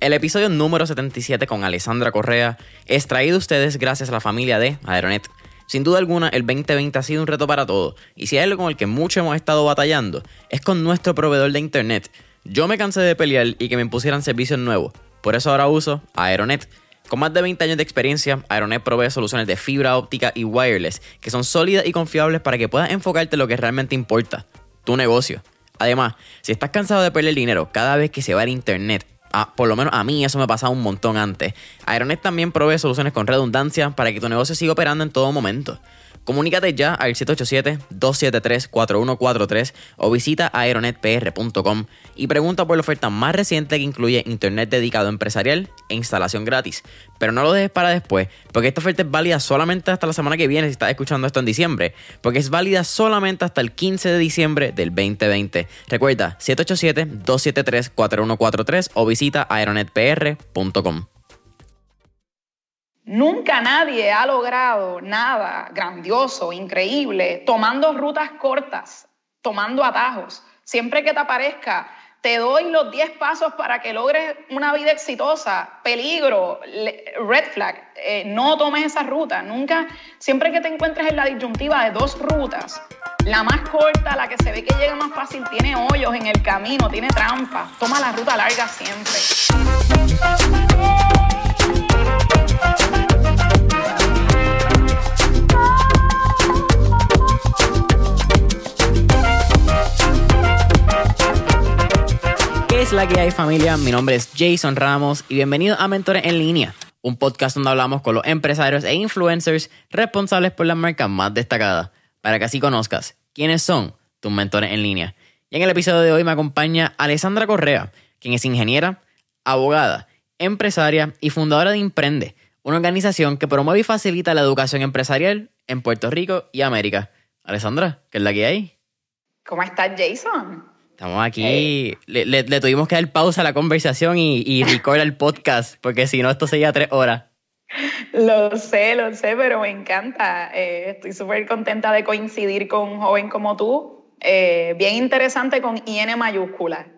El episodio número 77 con Alessandra Correa es traído a ustedes gracias a la familia de Aeronet. Sin duda alguna, el 2020 ha sido un reto para todos, y si hay algo con el que mucho hemos estado batallando, es con nuestro proveedor de internet. Yo me cansé de pelear y que me impusieran servicios nuevos, por eso ahora uso Aeronet. Con más de 20 años de experiencia, Aeronet provee soluciones de fibra óptica y wireless que son sólidas y confiables para que puedas enfocarte en lo que realmente importa, tu negocio. Además, si estás cansado de perder dinero cada vez que se va el internet, por lo menos a mí eso me pasaba un montón antes, Aeronet también provee soluciones con redundancia para que tu negocio siga operando en todo momento. Comunícate ya al 787-273-4143 o visita aeronetpr.com y pregunta por la oferta más reciente que incluye internet dedicado empresarial e instalación gratis. Pero no lo dejes para después, porque esta oferta es válida solamente hasta la semana que viene si estás escuchando esto en diciembre, porque es válida solamente hasta el 15 de diciembre del 2020. Recuerda 787-273-4143 o visita aeronetpr.com. Nunca nadie ha logrado nada grandioso, increíble, tomando rutas cortas, tomando atajos. Siempre que te aparezca, te doy los 10 pasos para que logres una vida exitosa. Peligro, red flag, eh, no tomes esa ruta. Nunca, siempre que te encuentres en la disyuntiva de dos rutas, la más corta, la que se ve que llega más fácil, tiene hoyos en el camino, tiene trampas. Toma la ruta larga siempre. Es la que hay familia? Mi nombre es Jason Ramos y bienvenido a Mentores en Línea, un podcast donde hablamos con los empresarios e influencers responsables por las marcas más destacadas, para que así conozcas quiénes son tus mentores en línea. Y en el episodio de hoy me acompaña Alessandra Correa, quien es ingeniera, abogada, empresaria y fundadora de Imprende, una organización que promueve y facilita la educación empresarial en Puerto Rico y América. Alessandra, ¿qué es la que hay? ¿Cómo estás, Jason? Estamos aquí, le, tuvimos que dar pausa a la conversación y, y el podcast, porque si no, esto sería tres horas. Lo sé, lo sé, pero me encanta. Eh, estoy súper contenta de coincidir con un joven como tú. Eh, bien interesante con IN mayúscula.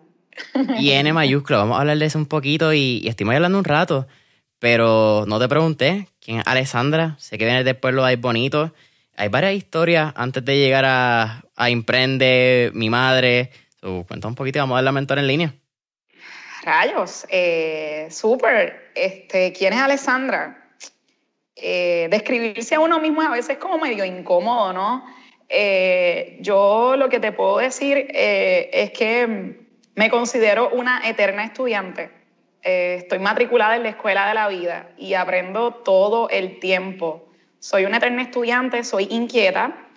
IN mayúscula, vamos a hablar de eso un poquito y, y estuvimos hablando un rato, pero no te pregunté quién es Alessandra. Sé que vienes del pueblo ahí bonito. Hay varias historias antes de llegar a, a Imprende, mi madre So, cuenta un poquito, vamos a dar la mentor en línea. Rayos, eh, súper. Este, ¿Quién es Alessandra? Eh, describirse a uno mismo a veces es como medio incómodo, ¿no? Eh, yo lo que te puedo decir es que me considero una eterna estudiante. estoy matriculada en la escuela de la vida y aprendo todo el tiempo. Soy una eterna estudiante, soy inquieta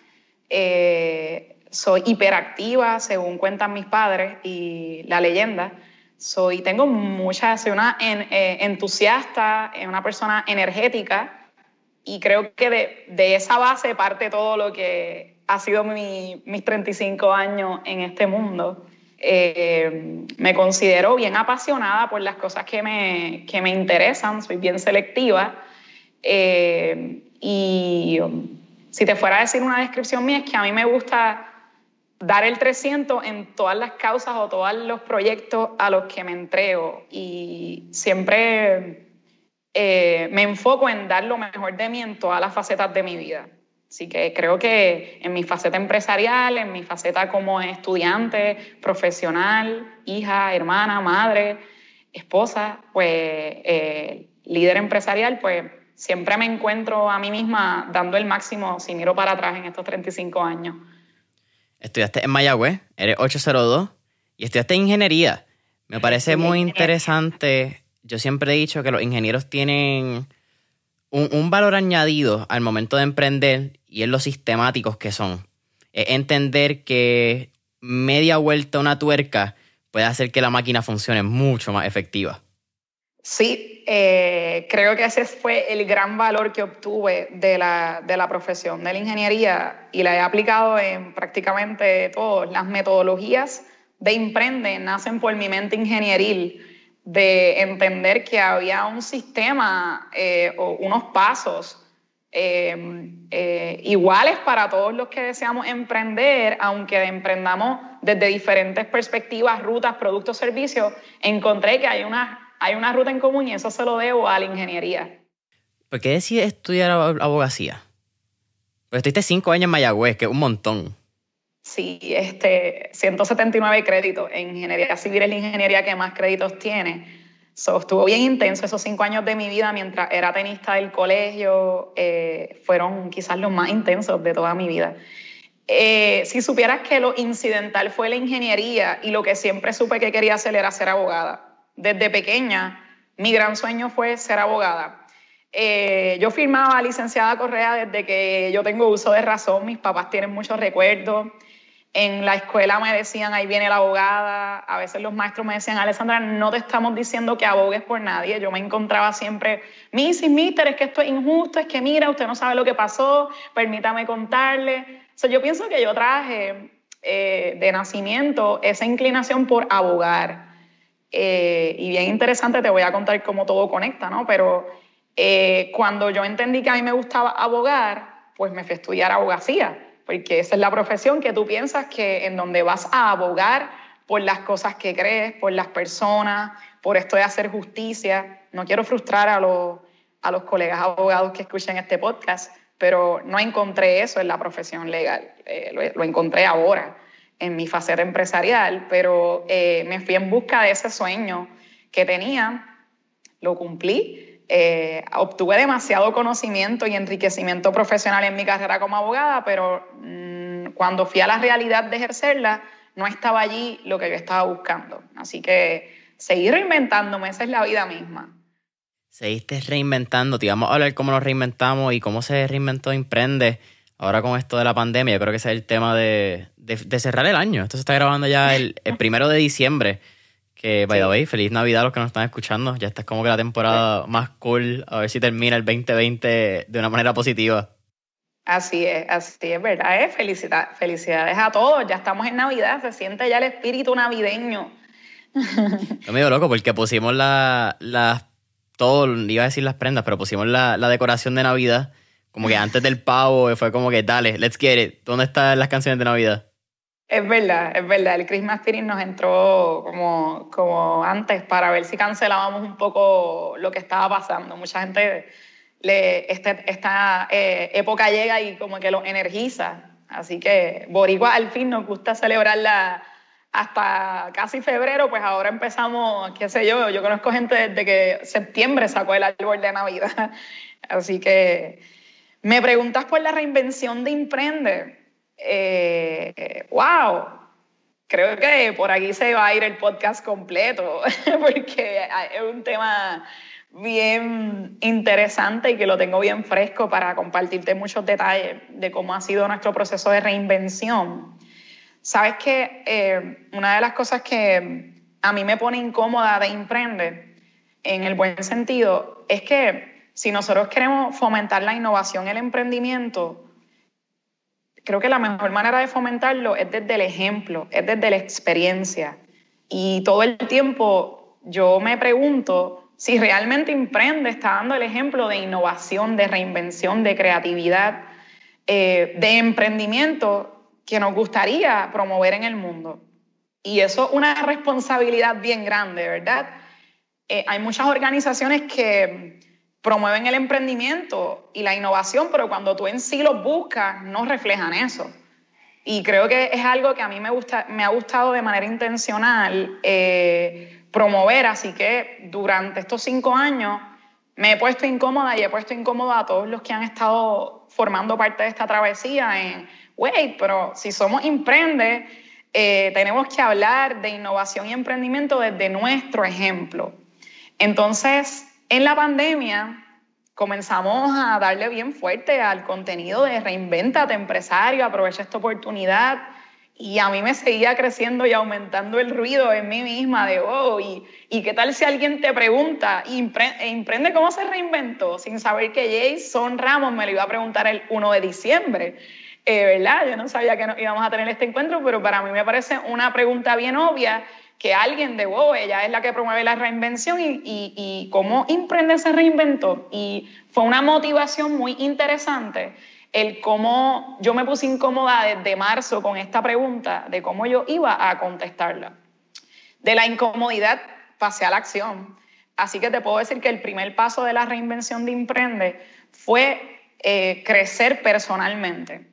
soy hiperactiva, según cuentan mis padres y la leyenda. Soy, tengo mucha, soy una eh, entusiasta, eh, una persona energética y creo que de, de, esa base parte todo lo que ha sido mi, mis 35 años en este mundo. Eh, me considero bien apasionada por las cosas que me, que me interesan, soy bien selectiva y si te fuera a decir una descripción mía es que a mí me gusta dar el 300 en todas las causas o todos los proyectos a los que me entrego y siempre eh, me enfoco en dar lo mejor de mí en todas las facetas de mi vida. Así que creo que en mi faceta empresarial, en mi faceta como estudiante, profesional, hija, hermana, madre, esposa, pues eh, líder empresarial, pues siempre me encuentro a mí misma dando el máximo si miro para atrás en estos 35 años. Estudiaste en Mayagüez, eres 802 y estudiaste ingeniería. Me parece muy interesante. Yo siempre he dicho que los ingenieros tienen un, valor añadido al momento de emprender y es lo sistemáticos que son. Es entender que media vuelta una tuerca puede hacer que la máquina funcione mucho más efectiva. Sí, eh, creo que ese fue el gran valor que obtuve de la, de la, profesión de la ingeniería y la he aplicado en prácticamente todas las metodologías de Imprende nacen por mi mente ingenieril de entender que había un sistema eh, o unos pasos eh, iguales para todos los que deseamos emprender, aunque emprendamos desde diferentes perspectivas, rutas, productos, servicios, encontré que hay unas hay una ruta en común y eso se lo debo a la ingeniería. ¿Por qué decides estudiar abogacía? Pues estuviste cinco años en Mayagüez, que es un montón. Sí, este, 179 créditos. En ingeniería civil es la ingeniería que más créditos tiene. So, estuvo bien intenso esos cinco años de mi vida mientras era tenista del colegio. Eh, fueron quizás los más intensos de toda mi vida. Eh, si supieras que lo incidental fue la ingeniería y lo que siempre supe que quería hacer era ser abogada. Desde pequeña, mi gran sueño fue ser abogada. Eh, yo firmaba licenciada Correa desde que yo tengo uso de razón, mis papás tienen muchos recuerdos. En la escuela me decían, ahí viene la abogada. A veces los maestros me decían, Alessandra, no te estamos diciendo que abogues por nadie. Yo me encontraba siempre, y Mister, es que esto es injusto, es que mira, usted no sabe lo que pasó, permítame contarle. yo pienso que yo traje eh, de nacimiento esa inclinación por abogar. Eh, y bien interesante, te voy a contar cómo todo conecta, ¿no? Pero eh, cuando yo entendí que a mí me gustaba abogar, pues me fui a estudiar abogacía porque esa es la profesión que tú piensas que en donde vas a abogar por las cosas que crees, por las personas, por esto de hacer justicia. No quiero frustrar a los, a los colegas abogados que escuchen este podcast, pero no encontré eso en la profesión legal. Eh, lo, encontré ahora en mi faceta empresarial, pero eh, me fui en busca de ese sueño que tenía, lo cumplí eh, obtuve demasiado conocimiento y enriquecimiento profesional en mi carrera como abogada, pero mm, cuando fui a la realidad de ejercerla, no estaba allí lo que yo estaba buscando. Así que seguí reinventándome, esa es la vida misma. Seguiste reinventando, te vamos a hablar cómo nos reinventamos y cómo se reinventó Emprende. Ahora con esto de la pandemia, yo creo que ese es el tema de, cerrar el año. Esto se está grabando ya el, el primero de diciembre. Que, by the way, feliz Navidad a los que nos están escuchando. Ya está es como que la temporada más cool. A ver si termina el 2020 de una manera positiva. Así es, así es verdad. ¿eh? felicidades a todos. Ya estamos en Navidad. Se siente ya el espíritu navideño. Estoy medio loco porque pusimos la, la, todo, iba a decir las prendas, pero pusimos la, la decoración de Navidad. Como que antes del pavo fue como que, dale, let's get it. ¿Dónde están las canciones de Navidad? Es verdad, es verdad. El Christmas Spirit nos entró como, como antes para ver si cancelábamos un poco lo que estaba pasando. Mucha gente, le, este, esta eh, época llega y como que lo energiza. Así que Boricua al fin nos gusta celebrarla hasta casi febrero, pues ahora empezamos, qué sé yo, yo conozco gente desde que septiembre sacó el árbol de Navidad. Así que me preguntas por la reinvención de Emprende eh, wow, creo que por aquí se va a ir el podcast completo, porque es un tema bien interesante y que lo tengo bien fresco para compartirte muchos detalles de cómo ha sido nuestro proceso de reinvención. Sabes que eh, una de las cosas que a mí me pone incómoda de emprender, en el buen sentido, es que si nosotros queremos fomentar la innovación, el emprendimiento, creo que la mejor manera de fomentarlo es desde el ejemplo, es desde la experiencia. Y todo el tiempo yo me pregunto si realmente Emprende está dando el ejemplo de innovación, de reinvención, de creatividad, eh, de emprendimiento que nos gustaría promover en el mundo. Y eso es una responsabilidad bien grande, ¿verdad? Eh, hay muchas organizaciones que promueven el emprendimiento y la innovación, pero cuando tú en sí los buscas, no reflejan eso. Y creo que es algo que a mí me, gusta, me ha gustado de manera intencional eh, promover, así que durante estos cinco años me he puesto incómoda y he puesto incómoda a todos los que han estado formando parte de esta travesía en, wait, pero si somos emprende, eh, tenemos que hablar de innovación y emprendimiento desde nuestro ejemplo. Entonces, en la pandemia comenzamos a darle bien fuerte al contenido de reinventate empresario, aprovecha esta oportunidad y a mí me seguía creciendo y aumentando el ruido en mí misma de, oh, y, y qué tal si alguien te pregunta, e emprende cómo se reinventó, sin saber que Jason Ramos me lo iba a preguntar el 1 de diciembre. Eh, ¿Verdad? Yo no sabía que íbamos a tener este encuentro, pero para mí me parece una pregunta bien obia que alguien de wow, ella es la que promueve la reinvención y, y, cómo Emprende se reinventó. Y fue una motivación muy interesante el cómo yo me puse incómoda desde marzo con esta pregunta de cómo yo iba a contestarla. De la incomodidad pasé a la acción. Así que te puedo decir que el primer paso de la reinvención de Imprende fue eh, crecer personalmente.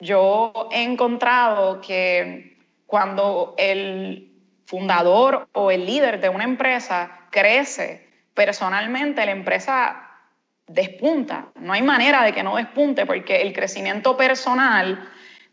Yo he encontrado que cuando el fundador o el líder de una empresa crece personalmente, la empresa despunta. No hay manera de que no despunte porque el crecimiento personal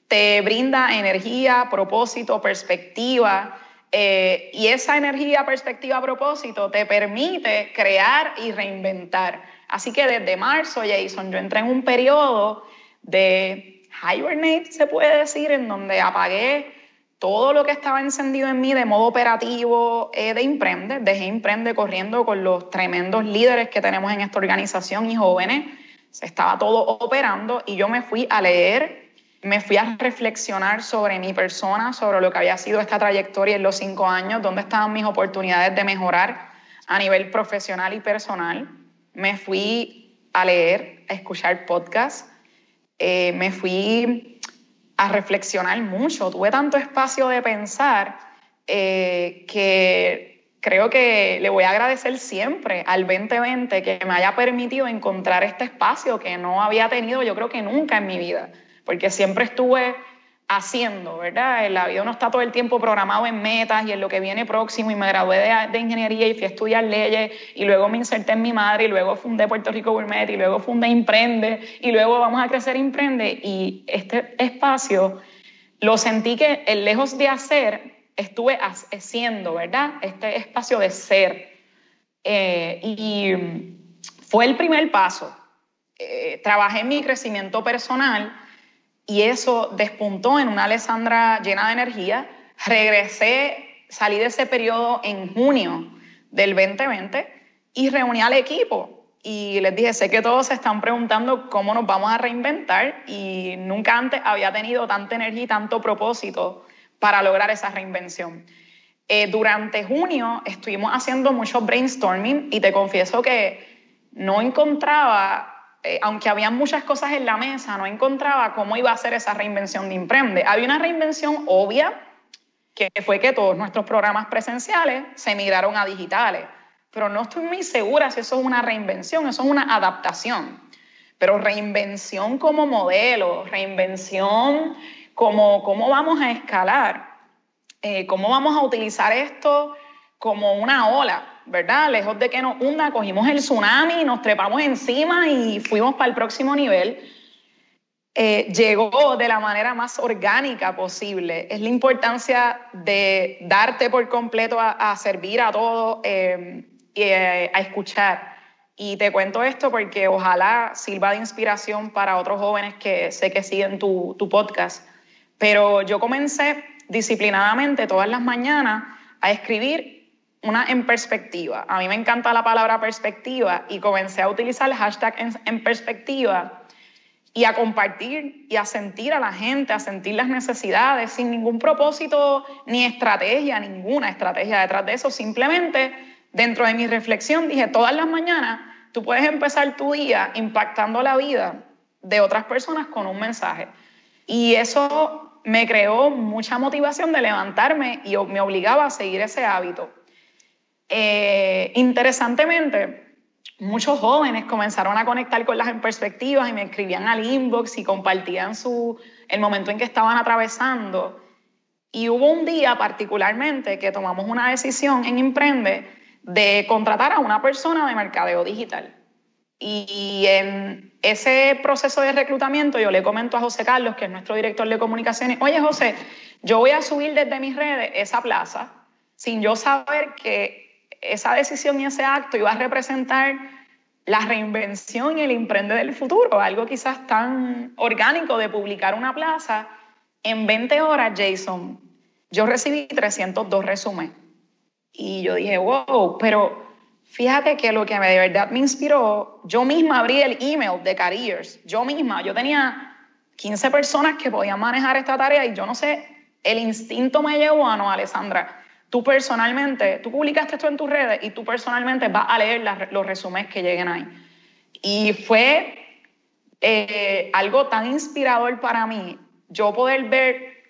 te brinda energía, propósito, perspectiva. Eh, y esa energía, perspectiva, propósito te permite crear y reinventar. Así que desde marzo, Jason, yo entré en un periodo de hibernate, se puede decir, en donde apagué todo lo que estaba encendido en mí de modo operativo eh, de Imprende. Dejé Imprende corriendo con los tremendos líderes que tenemos en esta organización y jóvenes. Se estaba todo operando y yo me fui a leer, me fui a reflexionar sobre mi persona, sobre lo que había sido esta trayectoria en los cinco años, dónde estaban mis oportunidades de mejorar a nivel profesional y personal. Me fui a leer, a escuchar podcasts. Eh, me fui a reflexionar mucho. Tuve tanto espacio de pensar eh, que creo que le voy a agradecer siempre al 2020 que me haya permitido encontrar este espacio que no había tenido yo creo que nunca en mi vida, porque siempre estuve haciendo, ¿verdad? La vida no está todo el tiempo programado en metas y en lo que viene próximo y me gradué de, ingeniería y fui a estudiar leyes y luego me inserté en mi madre y luego fundé Puerto Rico Gourmet y luego fundé Imprende y luego vamos a crecer Imprende y este espacio lo sentí que lejos de hacer estuve haciendo, ¿verdad? Este espacio de ser eh, y fue el primer paso. Eh, trabajé en mi crecimiento personal y eso despuntó en una Alessandra llena de energía. Regresé, salí de ese periodo en junio del 2020 y reuní al equipo y les dije, sé que todos se están preguntando cómo nos vamos a reinventar y nunca antes había tenido tanta energía y tanto propósito para lograr esa reinvención. Eh, durante junio estuvimos haciendo mucho brainstorming y te confieso que no encontraba eh, aunque había muchas cosas en la mesa, no encontraba cómo iba a ser esa reinvención de Imprende. Había una reinvención obvia, que fue que todos nuestros programas presenciales se migraron a digitales, pero no estoy muy segura si eso es una reinvención, eso es una adaptación. Pero reinvención como modelo, reinvención como cómo vamos a escalar, eh, cómo vamos a utilizar esto como una ola ¿verdad? Lejos de que nos hunda, cogimos el tsunami, nos trepamos encima y fuimos para el próximo nivel. Eh, llegó de la manera más orgánica posible. Es la importancia de darte por completo a, servir a todos eh, y eh, a escuchar. Y te cuento esto porque ojalá sirva de inspiración para otros jóvenes que sé que siguen tu, tu podcast. Pero yo comencé disciplinadamente todas las mañanas a escribir una en perspectiva. A mí me encanta la palabra perspectiva y comencé a utilizar el hashtag en, perspectiva y a compartir y a sentir a la gente, a sentir las necesidades sin ningún propósito ni estrategia, ninguna estrategia detrás de eso. Simplemente dentro de mi reflexión dije, todas las mañanas tú puedes empezar tu día impactando la vida de otras personas con un mensaje. Y eso me creó mucha motivación de levantarme y me obligaba a seguir ese hábito. Eh, interesantemente, muchos jóvenes comenzaron a conectar con las perspectivas y me escribían al inbox y compartían su, el momento en que estaban atravesando. Y hubo un día particularmente que tomamos una decisión en Imprende de contratar a una persona de mercadeo digital. Y en ese proceso de reclutamiento yo le comento a José Carlos, que es nuestro director de comunicaciones, oye José, yo voy a subir desde mis redes esa plaza sin yo saber que esa decisión y ese acto iba a representar la reinvención y el emprende del futuro, algo quizás tan orgánico de publicar una plaza. En 20 horas, Jason, yo recibí 302 resúmenes. Y yo dije, wow, pero fíjate que lo que de verdad me inspiró, yo misma abrí el email de Careers, yo misma, yo tenía 15 personas que podían manejar esta tarea y yo no sé, el instinto me llevó a no, Alessandra tú personalmente, tú publicaste esto en tus redes y tú personalmente vas a leer los resúmenes que lleguen ahí. Y fue eh, algo tan inspirador para mí, yo poder ver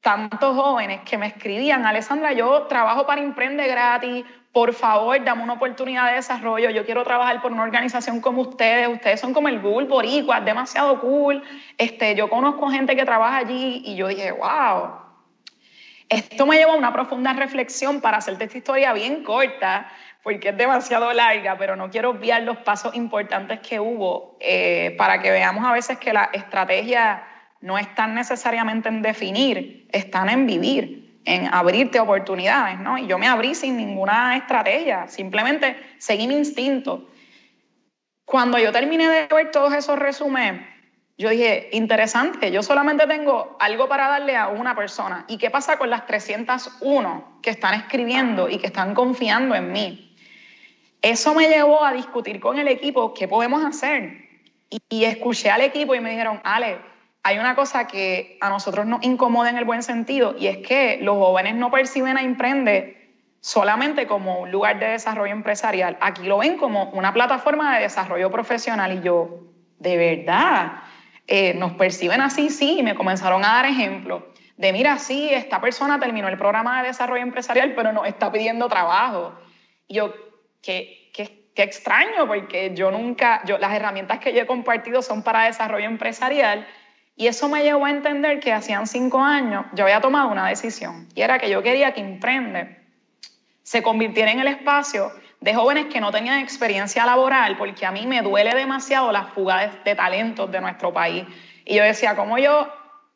tantos jóvenes que me escribían, Alessandra, yo trabajo para Imprende gratis, por favor, dame una oportunidad de desarrollo, yo quiero trabajar por una organización como ustedes, ustedes son como el Google Boricua, es demasiado cool, este, yo conozco gente que trabaja allí y yo dije, wow, esto me lleva a una profunda reflexión para hacerte esta historia bien corta, porque es demasiado larga, pero no quiero obviar los pasos importantes que hubo eh, para que veamos a veces que la estrategia no están necesariamente en definir, están en vivir en abrirte oportunidades, ¿no? Y yo me abrí sin ninguna estrategia, simplemente seguí mi instinto. Cuando yo terminé de ver todos esos resúmenes, yo dije, interesante, yo solamente tengo algo para darle a una persona. ¿Y qué pasa con las 301 que están escribiendo y que están confiando en mí? Eso me llevó a discutir con el equipo qué podemos hacer. Y, y escuché al equipo y me dijeron, Ale, hay una cosa que a nosotros nos incomoda en el buen sentido y es que los jóvenes no perciben a Imprende solamente como un lugar de desarrollo empresarial. Aquí lo ven como una plataforma de desarrollo profesional y yo, de verdad, eh, nos perciben así, sí, y me comenzaron a dar ejemplos de, mira, sí, esta persona terminó el programa de desarrollo empresarial, pero no está pidiendo trabajo. Y yo, qué, qué, qué extraño, porque yo nunca, yo, las herramientas que yo he compartido son para desarrollo empresarial y eso me llevó a entender que hacían cinco años yo había tomado una decisión y era que yo quería que Imprende se convirtiera en el espacio de jóvenes que no tenían experiencia laboral, porque a mí me duele demasiado la fuga de, de talentos de nuestro país. Y yo decía, ¿cómo yo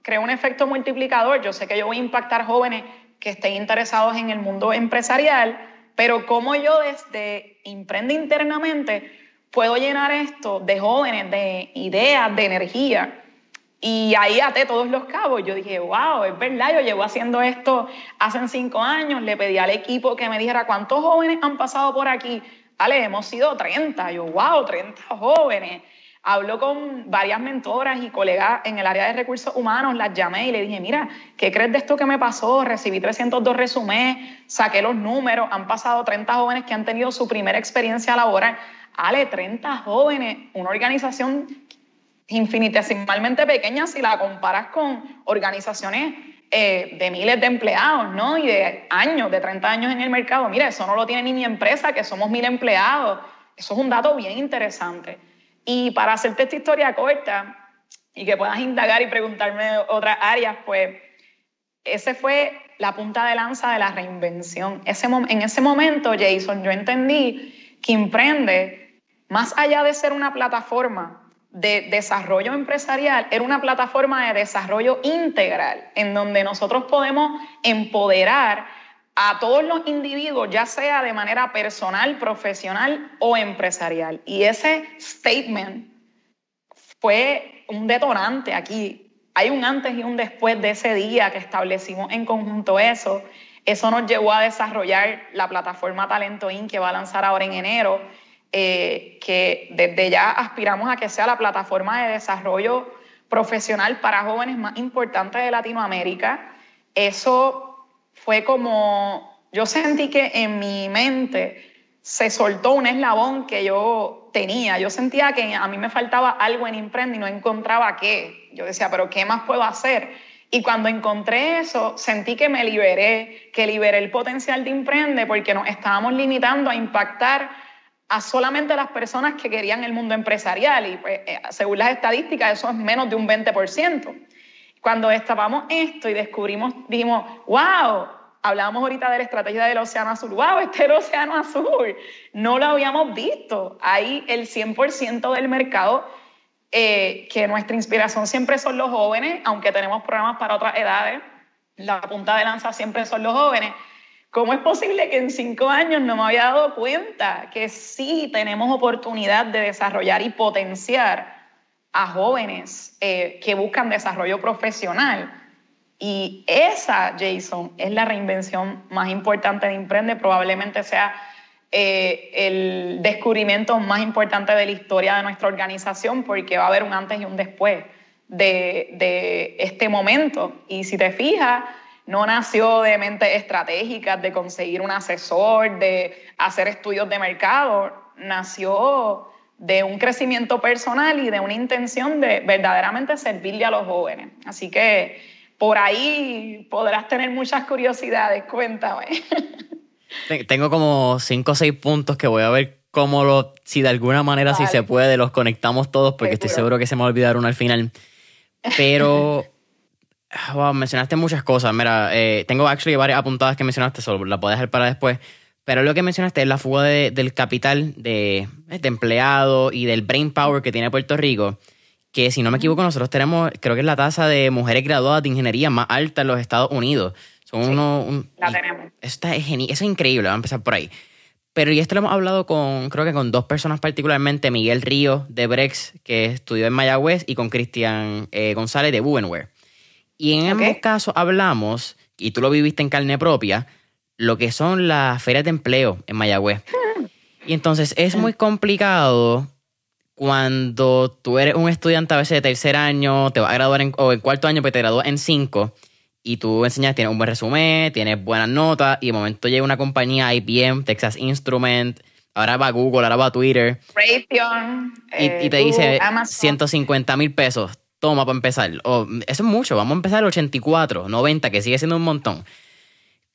creo un efecto multiplicador? Yo sé que yo voy a impactar jóvenes que estén interesados en el mundo empresarial, pero ¿cómo yo desde Imprende internamente puedo llenar esto de jóvenes, de ideas, de energía? Y ahí até todos los cabos. Yo dije, wow, es verdad, yo llevo haciendo esto hace cinco años. Le pedí al equipo que me dijera cuántos jóvenes han pasado por aquí. Vale, hemos sido 30. Yo, wow, 30 jóvenes. Hablo con varias mentoras y colegas en el área de recursos humanos, las llamé y le dije, mira, ¿qué crees de esto que me pasó? Recibí 302 resumés, saqué los números, han pasado 30 jóvenes que han tenido su primera experiencia laboral. Ale, 30 jóvenes, una organización infinitesimalmente pequeña si la comparas con organizaciones eh, de miles de empleados, ¿no? Y de años, de 30 años en el mercado. Mira, eso no lo tiene ni mi empresa, que somos mil empleados. Eso es un dato bien interesante. Y para hacerte esta historia corta y que puedas indagar y preguntarme otras áreas, pues ese fue la punta de lanza de la reinvención. Ese, en ese momento, Jason, yo entendí que Emprende, más allá de ser una plataforma de desarrollo empresarial era una plataforma de desarrollo integral, en donde nosotros podemos empoderar a todos los individuos, ya sea de manera personal, profesional o empresarial. Y ese statement fue un detonante aquí. Hay un antes y un después de ese día que establecimos en conjunto eso. Eso nos llevó a desarrollar la plataforma Talento In que va a lanzar ahora en enero eh, que desde ya aspiramos a que sea la plataforma de desarrollo profesional para jóvenes más importante de Latinoamérica. Eso fue como, yo sentí que en mi mente se soltó un eslabón que yo tenía. Yo sentía que a mí me faltaba algo en Imprende y no encontraba qué. Yo decía, pero ¿qué más puedo hacer? Y cuando encontré eso, sentí que me liberé, que liberé el potencial de Imprende porque nos estábamos limitando a impactar a solamente las personas que querían el mundo empresarial y pues, eh, según las estadísticas eso es menos de un 20%. Cuando destapamos esto y descubrimos, dijimos, wow, hablábamos ahorita de la estrategia del Océano Azul, wow, este es Océano Azul, no lo habíamos visto. Hay el 100% del mercado eh, que nuestra inspiración siempre son los jóvenes, aunque tenemos programas para otras edades, la punta de lanza siempre son los jóvenes ¿Cómo es posible que en cinco años no me había dado cuenta que sí tenemos oportunidad de desarrollar y potenciar a jóvenes eh, que buscan desarrollo profesional? Y esa, Jason, es la reinvención más importante de Emprende, probablemente sea eh, el descubrimiento más importante de la historia de nuestra organización, porque va a haber un antes y un después de, de este momento. Y si te fijas, no nació de mente estratégicas, de conseguir un asesor, de hacer estudios de mercado, nació de un crecimiento personal y de una intención de verdaderamente servirle a los jóvenes. Así que por ahí podrás tener muchas curiosidades, cuéntame. Tengo como cinco o seis puntos que voy a ver cómo lo, si de alguna manera, si se puede, los conectamos todos, porque estoy seguro que se me va a olvidar uno al final. Pero, wow, mencionaste muchas cosas. Mira, eh, tengo actually varias apuntadas que mencionaste, solo la puedo dejar para después. Pero lo que mencionaste es la fuga del capital de, de empleado y del brain power que tiene Puerto Rico que si no me equivoco nosotros tenemos, creo que es la tasa de mujeres graduadas de ingeniería más alta en los Estados Unidos. Son uno, la tenemos. Eso, es eso es increíble, vamos a empezar por ahí. Pero y esto lo hemos hablado con, creo que con dos personas particularmente, Miguel Río de Brex, que estudió en Mayagüez, y con Cristian eh, González de Buenware. Y en ambos casos hablamos, y tú lo viviste en carne propia, lo que son las ferias de empleo en Mayagüez. Y entonces es muy complicado cuando tú eres un estudiante a veces de tercer año, te vas a graduar en, o en cuarto año, pero te gradúas en cinco, y tú enseñas, tienes un buen resumen, tienes buenas notas, y de momento llega una compañía IBM, Texas Instrument, ahora va Google, ahora va Twitter. Raytheon. y, te dice 150 mil pesos, toma para empezar. Eso es mucho, vamos a empezar el 84, 90, que sigue siendo un montón.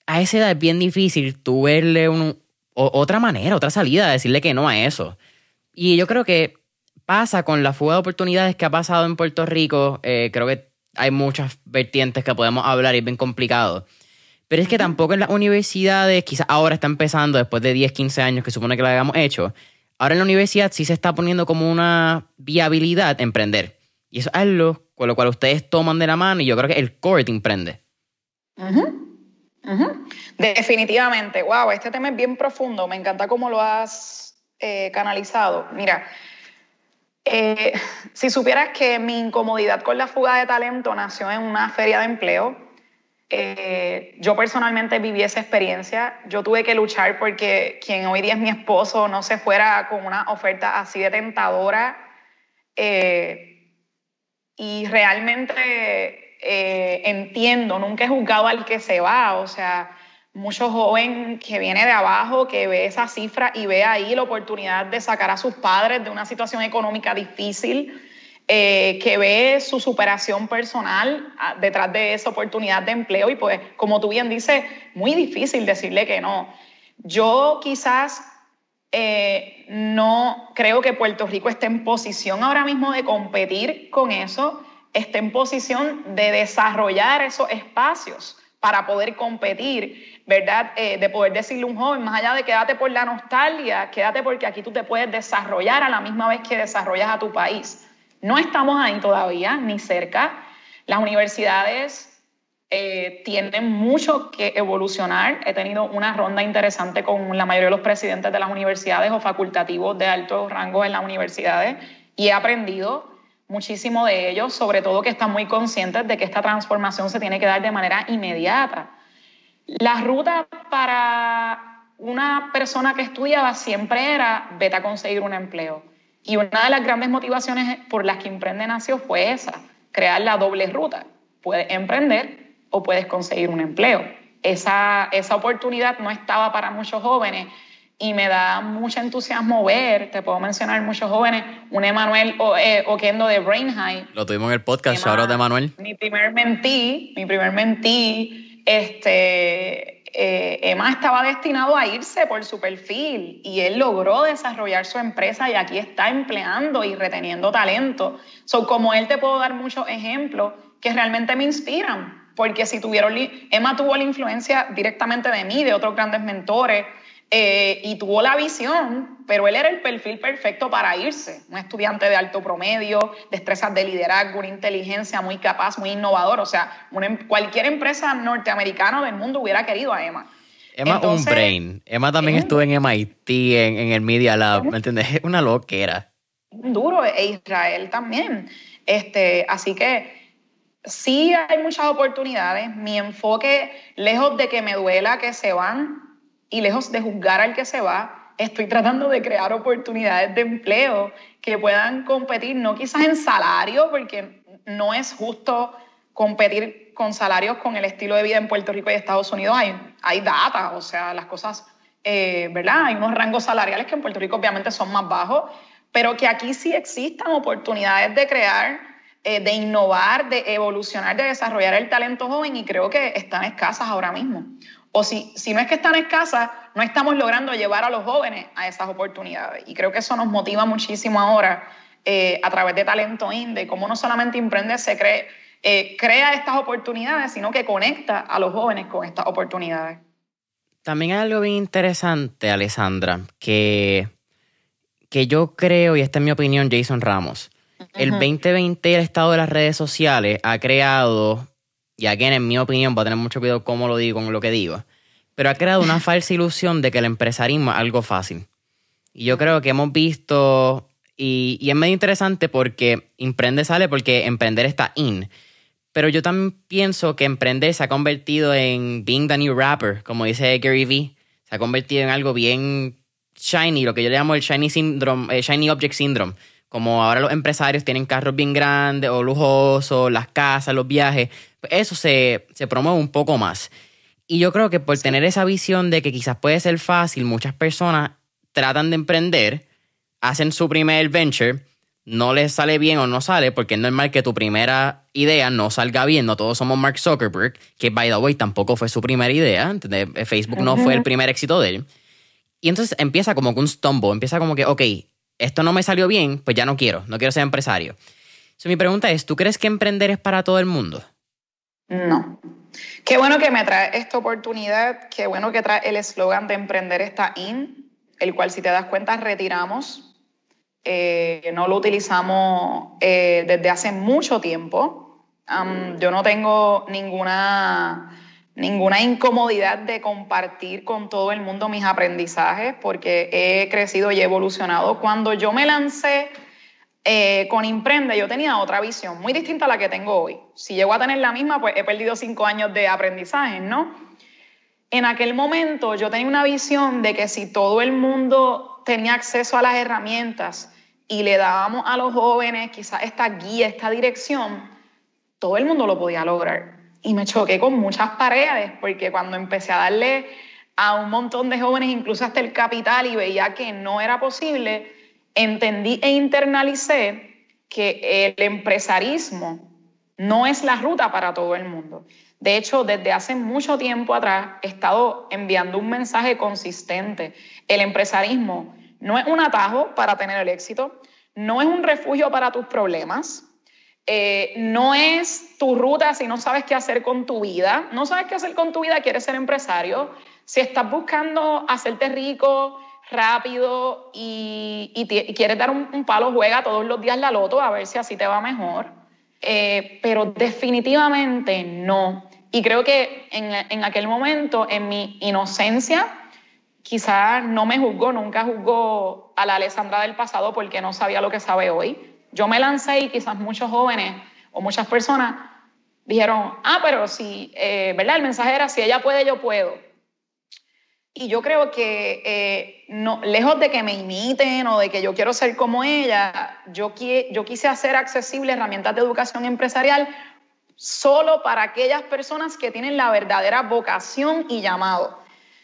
A esa edad es bien difícil tú verle otra manera, otra salida, decirle que no a eso. Y yo creo que pasa con la fuga de oportunidades que ha pasado en Puerto Rico. Eh, creo que hay muchas vertientes que podemos hablar y es bien complicado. Pero es que tampoco en las universidades, quizás ahora está empezando, después de 10, 15 años que supone que lo hayamos hecho, ahora en la universidad sí se está poniendo como una viabilidad emprender. Y eso es algo con lo cual ustedes toman de la mano y yo creo que el core te emprende. Definitivamente, wow, este tema es bien profundo, me encanta cómo lo has eh, canalizado. Mira, eh, si supieras que mi incomodidad con la fuga de talento nació en una feria de empleo, eh, yo personalmente viví esa experiencia. Yo tuve que luchar porque quien hoy día es mi esposo no se fuera con una oferta así de tentadora. Y realmente entiendo, nunca he juzgado al que se va, o sea, mucho joven que viene de abajo, que ve esa cifra y ve ahí la oportunidad de sacar a sus padres de una situación económica difícil, eh, que ve su superación personal ah, detrás de esa oportunidad de empleo y pues, como tú bien dices, muy difícil decirle que no. Yo quizás eh, no creo que Puerto Rico esté en posición ahora mismo de competir con eso, esté en posición de desarrollar esos espacios para poder competir, ¿verdad? Eh, de poder decirle a un joven, más allá de quédate por la nostalgia, quédate porque aquí tú te puedes desarrollar a la misma vez que desarrollas a tu país. No estamos ahí todavía, ni cerca. Las universidades eh, tienen mucho que evolucionar. He tenido una ronda interesante con la mayoría de los presidentes de las universidades o facultativos de alto rango en las universidades y he aprendido muchísimo de ellos, sobre todo que están muy conscientes de que esta transformación se tiene que dar de manera inmediata. La ruta para una persona que estudiaba siempre era vete a conseguir un empleo. Y una de las grandes motivaciones por las que Emprende nació fue esa, crear la doble ruta. Puedes emprender o puedes conseguir un empleo. Esa, esa oportunidad no estaba para muchos jóvenes y me da mucho entusiasmo ver, te puedo mencionar muchos jóvenes, un Emanuel eh, Oquendo de Brain High. Lo tuvimos en el podcast, ahora de Emanuel. Mi primer mentí, mi primer mentí, este, eh, Emma estaba destinado a irse por su perfil y él logró desarrollar su empresa y aquí está empleando y reteniendo talento. So, como él te puedo dar muchos ejemplos que realmente me inspiran, porque si tuvieron, Emma tuvo la influencia directamente de mí, de otros grandes mentores, eh, y tuvo la visión, pero él era el perfil perfecto para irse. Un estudiante de alto promedio, destrezas de liderazgo, una inteligencia muy capaz, muy innovador. O sea, em, cualquier empresa norteamericana del mundo hubiera querido a Emma. Emma un brain. Emma también estuvo en MIT, en, en, el Media Lab, ¿me entiendes? Es una loquera. Duro, e Israel también. Este, así que sí hay muchas oportunidades. Mi enfoque, lejos de que me duela que se van, y lejos de juzgar al que se va, estoy tratando de crear oportunidades de empleo que puedan competir, no quizás en salario, porque no es justo competir con salarios con el estilo de vida en Puerto Rico y Estados Unidos. Hay, hay data, o sea, las cosas, eh, ¿verdad? Hay unos rangos salariales que en Puerto Rico obviamente son más bajos, pero que aquí sí existan oportunidades de crear, eh, de innovar, de evolucionar, de desarrollar el talento joven y creo que están escasas ahora mismo. O si, si no es que están escasas, no estamos logrando llevar a los jóvenes a esas oportunidades. Y creo que eso nos motiva muchísimo ahora eh, a través de Talento Inde, cómo no solamente Emprende se eh, crea estas oportunidades, sino que conecta a los jóvenes con estas oportunidades. También hay algo bien interesante, Alessandra, que, que yo creo, y esta es mi opinión, Jason Ramos. El 2020 el estado de las redes sociales ha creado y aquí en mi opinión, voy a tener mucho cuidado cómo lo digo, con lo que digo, pero ha creado una falsa ilusión de que el empresarismo es algo fácil. Y yo creo que hemos visto, y, y es medio interesante porque emprende sale porque emprender está in. Pero yo también pienso que emprender se ha convertido en being the new rapper, como dice Gary Vee. Se ha convertido en algo bien shiny, lo que yo le llamo el shiny syndrome, el shiny object syndrome. Como ahora los empresarios tienen carros bien grandes o lujosos, las casas, los viajes, eso se, promueve un poco más. Y yo creo que por tener esa visión de que quizás puede ser fácil, muchas personas tratan de emprender, hacen su primer venture, no les sale bien o no sale, porque es normal que tu primera idea no salga bien. No todos somos Mark Zuckerberg, que by the way tampoco fue su primera idea. Facebook no fue el primer éxito de él. Y entonces empieza como que un stumble, empieza como que, ok, esto no me salió bien, pues ya no quiero, no quiero ser empresario. mi pregunta es, ¿tú crees que emprender es para todo el mundo? No. Qué bueno que me trae esta oportunidad, qué bueno que trae el eslogan de emprender está in, el cual si te das cuenta retiramos. Eh, no lo utilizamos eh, desde hace mucho tiempo. yo no tengo ninguna, ninguna incomodidad de compartir con todo el mundo mis aprendizajes porque he crecido y evolucionado. Cuando yo me lancé eh, con Imprende yo tenía otra visión, muy distinta a la que tengo hoy. Si llego a tener la misma, pues he perdido cinco años de aprendizaje, ¿no? En aquel momento yo tenía una visión de que si todo el mundo tenía acceso a las herramientas y le dábamos a los jóvenes quizás esta guía, esta dirección, todo el mundo lo podía lograr. Y me choqué con muchas paredes, porque cuando empecé a darle a un montón de jóvenes, incluso hasta el capital, y veía que no era posible, entendí e internalicé que el empresarismo no es la ruta para todo el mundo. De hecho, desde hace mucho tiempo atrás he estado enviando un mensaje consistente. El empresarismo no es un atajo para tener el éxito, no es un refugio para tus problemas, eh, no es tu ruta si no sabes qué hacer con tu vida. No sabes qué hacer con tu vida, quieres ser empresario. Si estás buscando hacerte rico, rápido y, quieres dar un, palo, juega todos los días la loto a ver si así te va mejor. Eh, pero definitivamente no. Y creo que en, aquel momento, en mi inocencia, quizás no me juzgó, nunca juzgó a la Alessandra del pasado porque no sabía lo que sabe hoy. Yo me lancé y quizás muchos jóvenes o muchas personas dijeron, ah, pero si, eh, ¿verdad? El mensaje era, si ella puede, yo puedo. Y yo creo que eh, no, lejos de que me imiten o de que yo quiero ser como ella, yo, yo quise hacer accesible herramientas de educación empresarial solo para aquellas personas que tienen la verdadera vocación y llamado.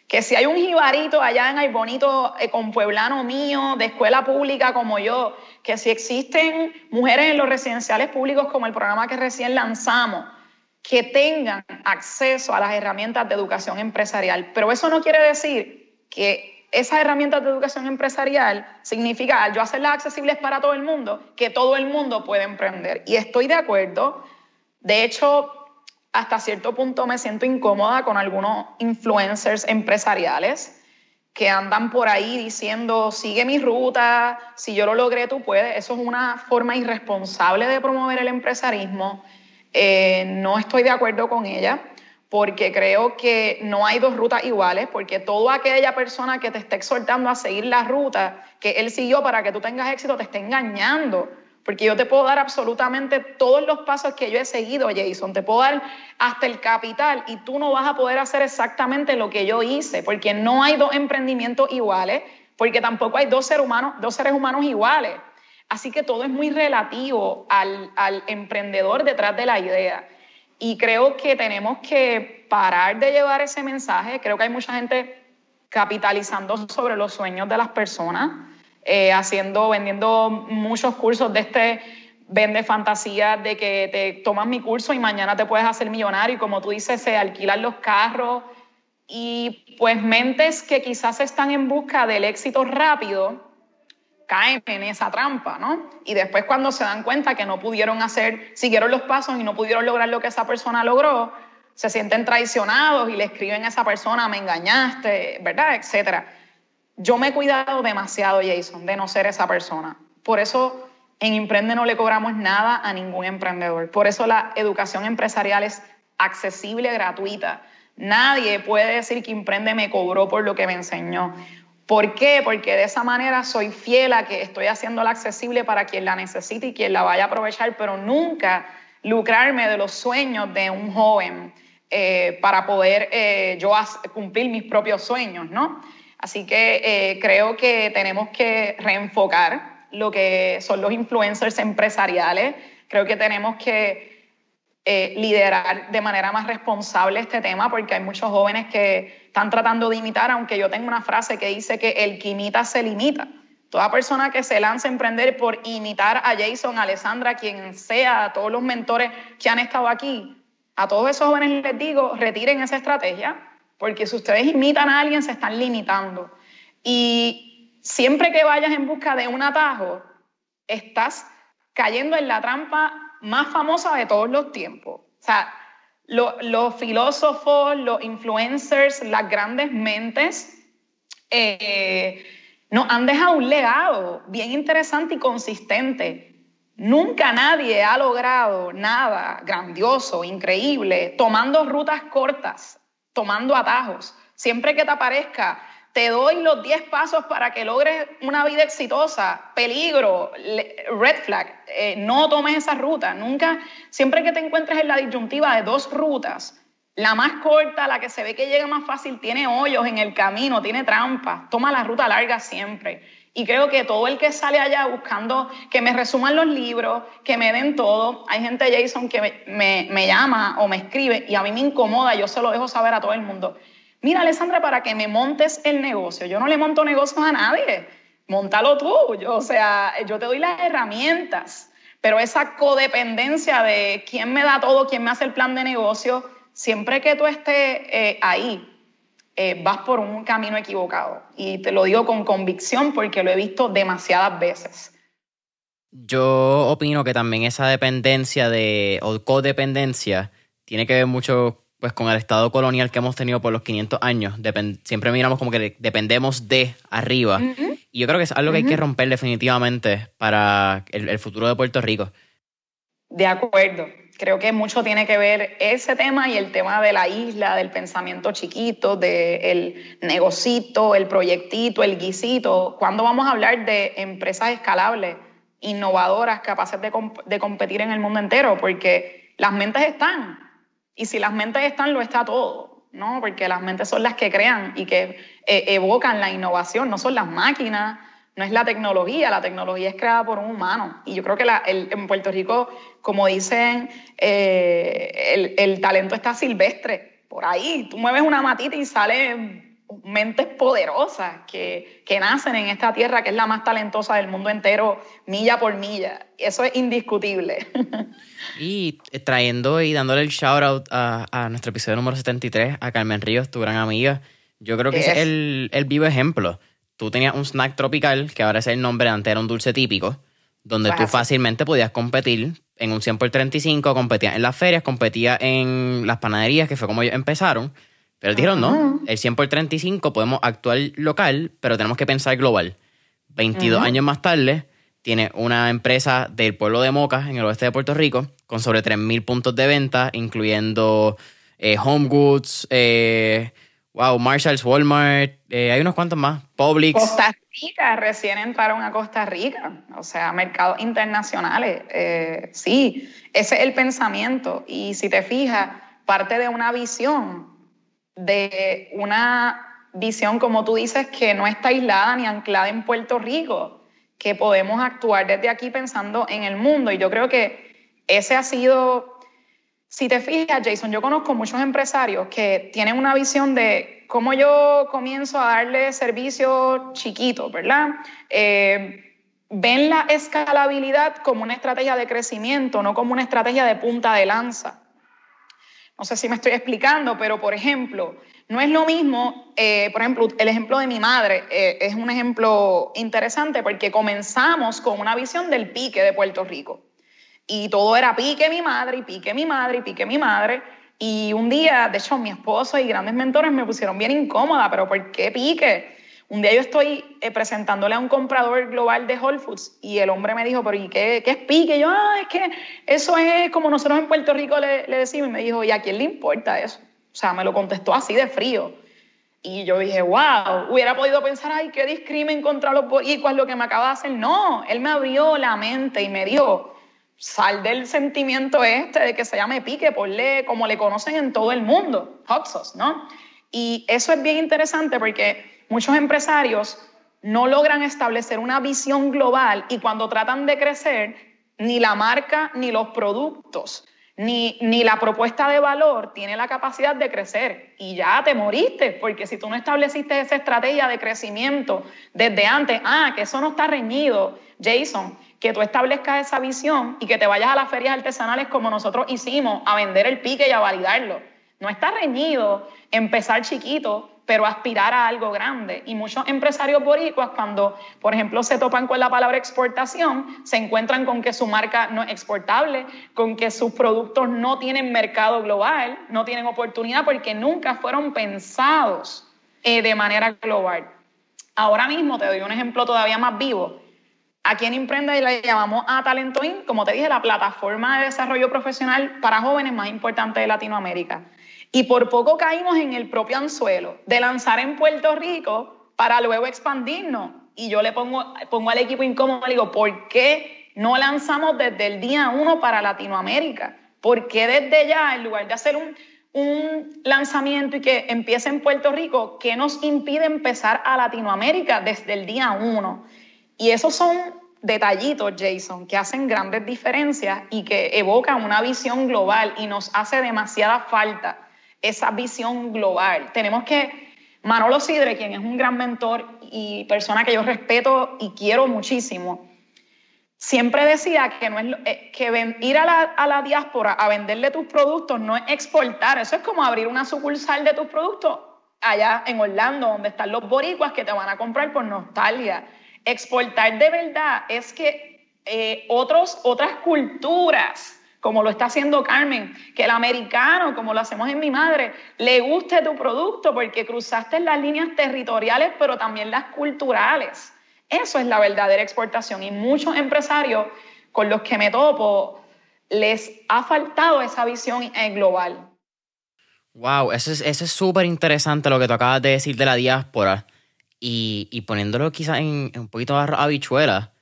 Que si hay un jibarito allá en el bonito eh, con pueblano mío, de escuela pública como yo, que si existen mujeres en los residenciales públicos como el programa que recién lanzamos, que tengan acceso a las herramientas de educación empresarial. Pero eso no quiere decir que esas herramientas de educación empresarial significa, al yo hacerlas accesibles para todo el mundo, que todo el mundo puede emprender. Y estoy de acuerdo. De hecho, hasta cierto punto me siento incómoda con algunos influencers empresariales que andan por ahí diciendo, sigue mi ruta, si yo lo logré, tú puedes. Eso es una forma irresponsable de promover el empresarismo eh, no estoy de acuerdo con ella porque creo que no hay dos rutas iguales, porque toda aquella persona que te esté exhortando a seguir la ruta que él siguió para que tú tengas éxito te está engañando. Porque yo te puedo dar absolutamente todos los pasos que yo he seguido, Jason. Te puedo dar hasta el capital y tú no vas a poder hacer exactamente lo que yo hice, porque no hay dos emprendimientos iguales, porque tampoco hay dos seres humanos, dos seres humanos iguales. Así que todo es muy relativo al, emprendedor detrás de la idea. Y creo que tenemos que parar de llevar ese mensaje. Creo que hay mucha gente capitalizando sobre los sueños de las personas, eh, haciendo, vendiendo muchos cursos de este vende fantasía de que te tomas mi curso y mañana te puedes hacer millonario y como tú dices, se alquilan los carros Y pues mentes que quizás están en busca del éxito rápido caen en esa trampa, ¿no? Y después cuando se dan cuenta que no pudieron hacer, siguieron los pasos y no pudieron lograr lo que esa persona logró, se sienten traicionados y le escriben a esa persona, me engañaste, ¿verdad? Etcétera. Yo me he cuidado demasiado, Jason, de no ser esa persona. Por eso en Emprende no le cobramos nada a ningún emprendedor. Por eso la educación empresarial es accesible, gratuita. Nadie puede decir que Emprende me cobró por lo que me enseñó. ¿Por qué? Porque de esa manera soy fiel a que estoy haciéndola accesible para quien la necesite y quien la vaya a aprovechar, pero nunca lucrarme de los sueños de un joven eh, para poder eh, yo cumplir mis propios sueños, ¿no? Así que eh, creo que tenemos que reenfocar lo que son los influencers empresariales. Creo que tenemos que eh, liderar de manera más responsable este tema porque hay muchos jóvenes que están tratando de imitar, aunque yo tengo una frase que dice que el que imita se limita. Toda persona que se lance a emprender por imitar a Jason, a Alessandra, quien sea, a todos los mentores que han estado aquí, a todos esos jóvenes les digo, retiren esa estrategia, porque si ustedes imitan a alguien se están limitando. Y siempre que vayas en busca de un atajo, estás cayendo en la trampa más famosa de todos los tiempos. O sea, los filósofos, los influencers, las grandes mentes, eh, nos han dejado un legado bien interesante y consistente. Nunca nadie ha logrado nada grandioso, increíble, tomando rutas cortas, tomando atajos. Siempre que te aparezca te doy los 10 pasos para que logres una vida exitosa, peligro, red flag, eh, no tomes esa ruta, nunca, siempre que te encuentres en la disyuntiva de dos rutas, la más corta, la que se ve que llega más fácil, tiene hoyos en el camino, tiene trampas, toma la ruta larga siempre. Y creo que todo el que sale allá buscando que me resuman los libros, que me den todo, hay gente, Jason, que me, me llama o me escribe y a mí me incomoda, yo se lo dejo saber a todo el mundo mira Alessandra, para que me montes el negocio. Yo no le monto negocios a nadie, montalo tú. Yo, o sea, yo te doy las herramientas, pero esa codependencia de quién me da todo, quién me hace el plan de negocio, siempre que tú estés eh, ahí, eh, vas por un camino equivocado. Y te lo digo con convicción porque lo he visto demasiadas veces. Yo opino que también esa dependencia de, o codependencia tiene que ver mucho pues con el estado colonial que hemos tenido por los 500 años, siempre miramos como que dependemos de arriba. Y yo creo que es algo que hay que romper definitivamente para el, futuro de Puerto Rico. De acuerdo. Creo que mucho tiene que ver ese tema y el tema de la isla, del pensamiento chiquito, del negocito, el proyectito, el guisito. ¿Cuándo vamos a hablar de empresas escalables, innovadoras, capaces de, de competir en el mundo entero? Porque las mentes están, y si las mentes están, lo está todo, ¿no? Porque las mentes son las que crean y que eh, evocan la innovación, no son las máquinas, no es la tecnología, la tecnología es creada por un humano. Y yo creo que en Puerto Rico, como dicen, eh, el, talento está silvestre, por ahí. Tú mueves una matita y sale mentes poderosas que, que, nacen en esta tierra que es la más talentosa del mundo entero, milla por milla. Eso es indiscutible. Y trayendo y dándole el shout out a, a nuestro episodio número 73, a Carmen Ríos, tu gran amiga, yo creo que es, el, el, vivo ejemplo. Tú tenías un snack tropical, que ahora es el nombre, antes era un dulce típico, donde tú fácilmente podías competir en un 100 por 35, competías en las ferias, competías en las panaderías, que fue como ellos empezaron pero dijeron, no, el 100 por 35 podemos actuar local, pero tenemos que pensar global. 22 años más tarde, tiene una empresa del pueblo de Moca, en el oeste de Puerto Rico, con sobre 3.000 puntos de venta, incluyendo eh, Home Goods, eh, wow, Marshalls, Walmart, eh, hay unos cuantos más, Publix. Costa Rica, recién entraron a Costa Rica, o sea, mercados internacionales. sí, ese es el pensamiento. Y si te fijas, parte de una visión de una visión, como tú dices, que no está aislada ni anclada en Puerto Rico, que podemos actuar desde aquí pensando en el mundo. Y yo creo que ese ha sido, si te fijas, Jason, yo conozco muchos empresarios que tienen una visión de cómo yo comienzo a darle servicios chiquitos, ¿verdad? Eh, ven la escalabilidad como una estrategia de crecimiento, no como una estrategia de punta de lanza. No sé si me estoy explicando, pero por ejemplo, No es lo mismo, eh, por ejemplo, el ejemplo de mi madre eh, es un ejemplo interesante porque comenzamos con una visión del pique de Puerto Rico. Y todo era pique mi madre, y pique mi madre, y pique mi madre. Y un día, de hecho, mi esposo y grandes mentores me pusieron bien incómoda, pero ¿por qué pique? Un día yo estoy eh, presentándole a un comprador global de Whole Foods y el hombre me dijo, pero ¿y qué, qué es pique? Yo, ah, es que eso es como nosotros en Puerto Rico le, decimos. Y me dijo, ¿y a quién le importa eso? O sea, me lo contestó así de frío. Y yo dije, wow, hubiera podido pensar, ay, qué discrimen contra los boricuas lo que me acaba de hacer. No, él me abrió la mente y me dijo, sal del sentimiento este de que se llame pique, ponle como le conocen en todo el mundo, hot sauce, ¿no? Y eso es bien interesante porque muchos empresarios no logran establecer una visión global y cuando tratan de crecer, ni la marca ni los productos ni, ni, la propuesta de valor tiene la capacidad de crecer y ya te moriste, porque si tú no estableciste esa estrategia de crecimiento desde antes, ah, que eso no está reñido, Jason, que tú establezcas esa visión y que te vayas a las ferias artesanales como nosotros hicimos, a vender el pique y a validarlo. No está reñido empezar chiquito pero aspirar a algo grande. Y muchos empresarios boricuas, cuando, por ejemplo, se topan con la palabra exportación, se encuentran con que su marca no es exportable, con que sus productos no tienen mercado global, no tienen oportunidad porque nunca fueron pensados eh, de manera global. Ahora mismo te doy un ejemplo todavía más vivo. Aquí en Imprenda le llamamos a Talentoin, como te dije, la plataforma de desarrollo profesional para jóvenes más importante de Latinoamérica. Y por poco caímos en el propio anzuelo de lanzar en Puerto Rico para luego expandirnos. Y yo le pongo, pongo al equipo incómodo, le digo, ¿por qué no lanzamos desde el día uno para Latinoamérica? ¿Por qué desde ya, en lugar de hacer un, un lanzamiento y que empiece en Puerto Rico, qué nos impide empezar a Latinoamérica desde el día uno? Y esos son detallitos, Jason, que hacen grandes diferencias y que evocan una visión global y nos hace demasiada falta esa visión global. Tenemos que, Manolo Sidre, quien es un gran mentor y persona que yo respeto y quiero muchísimo, siempre decía que, no es, eh, que ir a la, a la diáspora a venderle tus productos no es exportar, eso es como abrir una sucursal de tus productos allá en Orlando, donde están los boricuas que te van a comprar por nostalgia. Exportar de verdad es que eh, otros, otras culturas como lo está haciendo Carmen, que el americano, como lo hacemos en mi madre, le guste tu producto porque cruzaste las líneas territoriales, pero también las culturales. Eso es la verdadera exportación y muchos empresarios con los que me topo les ha faltado esa visión global. Wow, eso es súper interesante lo que tú acabas de decir de la diáspora y, poniéndolo quizás en, un poquito de habichuela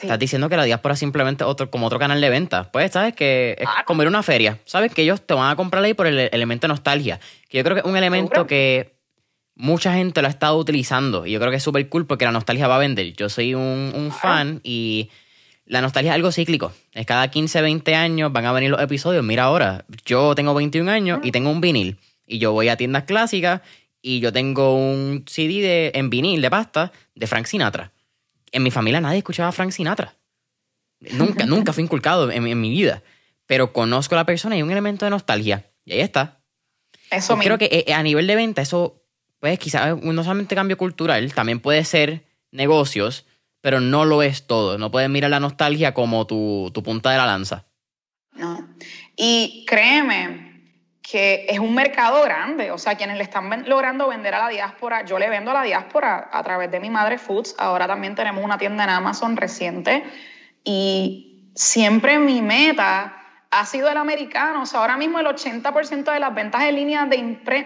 Estás diciendo que la diáspora es simplemente otro, como otro canal de venta. Pues, ¿sabes? Que es ah. como ir a una feria. ¿Sabes? Que ellos te van a comprar ahí por el elemento de nostalgia. Que yo creo que es un elemento que mucha gente lo ha estado utilizando. Y yo creo que es súper cool porque la nostalgia va a vender. Yo soy un, fan y la nostalgia es algo cíclico. Es cada 15, 20 años van a venir los episodios. Mira ahora, yo tengo 21 años y tengo un vinil. Y yo voy a tiendas clásicas y yo tengo un CD de, en vinil de pasta de Frank Sinatra en mi familia nadie escuchaba a Frank Sinatra. Nunca, nunca fue inculcado en, mi vida. Pero conozco a la persona y hay un elemento de nostalgia. Y ahí está. Eso Creo que eh, a nivel de venta, eso, pues quizás no solamente cambio cultural, también puede ser negocios, pero no lo es todo. No puedes mirar la nostalgia como tu, tu punta de la lanza. No. Y créeme, que es un mercado grande, o sea, quienes le están logrando vender a la diáspora, yo le vendo a la diáspora a través de mi madre Foods, ahora también tenemos una tienda en Amazon reciente y siempre mi meta ha sido el americano, o sea, ahora mismo el 80% de las ventas en línea de,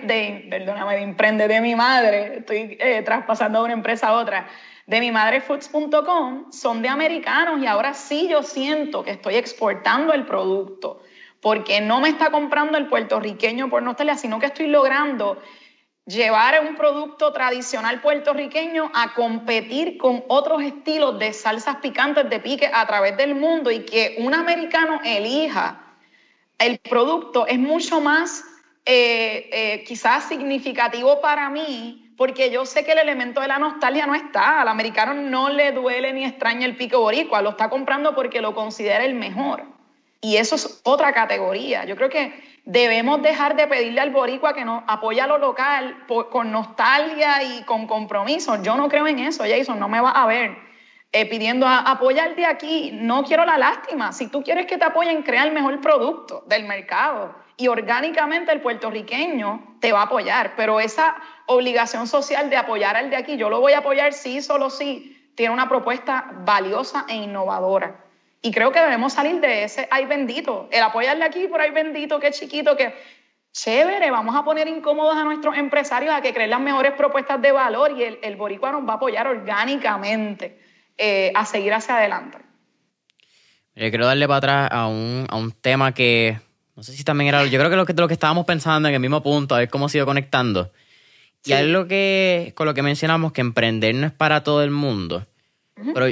de, perdóname, de Imprende de mi madre, estoy eh, traspasando de una empresa a otra, de mi madre foods.com son de americanos y ahora sí yo siento que estoy exportando el producto porque no me está comprando el puertorriqueño por nostalgia, sino que estoy logrando llevar un producto tradicional puertorriqueño a competir con otros estilos de salsas picantes de pique a través del mundo y que un americano elija el producto es mucho más eh, eh, quizás significativo para mí porque yo sé que el elemento de la nostalgia no está. Al americano no le duele ni extraña el pique boricua, lo está comprando porque lo considera el mejor. Y eso es otra categoría. Yo creo que debemos dejar de pedirle al boricua que nos apoya lo local con nostalgia y con compromiso. Yo no creo en eso, Jason, no me va a ver eh, pidiendo apoyar de aquí. No quiero la lástima. Si tú quieres que te apoyen, crea el mejor producto del mercado y orgánicamente el puertorriqueño te va a apoyar, pero esa obligación social de apoyar al de aquí, yo lo voy a apoyar sí, solo sí, tiene una propuesta valiosa e innovadora. Y creo que debemos salir de ese ay bendito, el apoyarle aquí por ay bendito, qué chiquito, que chévere, vamos a poner incómodos a nuestros empresarios a que creen las mejores propuestas de valor y el, el boricua nos va a apoyar orgánicamente eh, a seguir hacia adelante. Yo quiero darle para atrás a un, a un tema que no sé si también era. Yo creo que lo que, lo que estábamos pensando en el mismo punto, a ver cómo se ido conectando. Y es lo que, con lo que mencionamos, que emprender no es para todo el mundo. Pero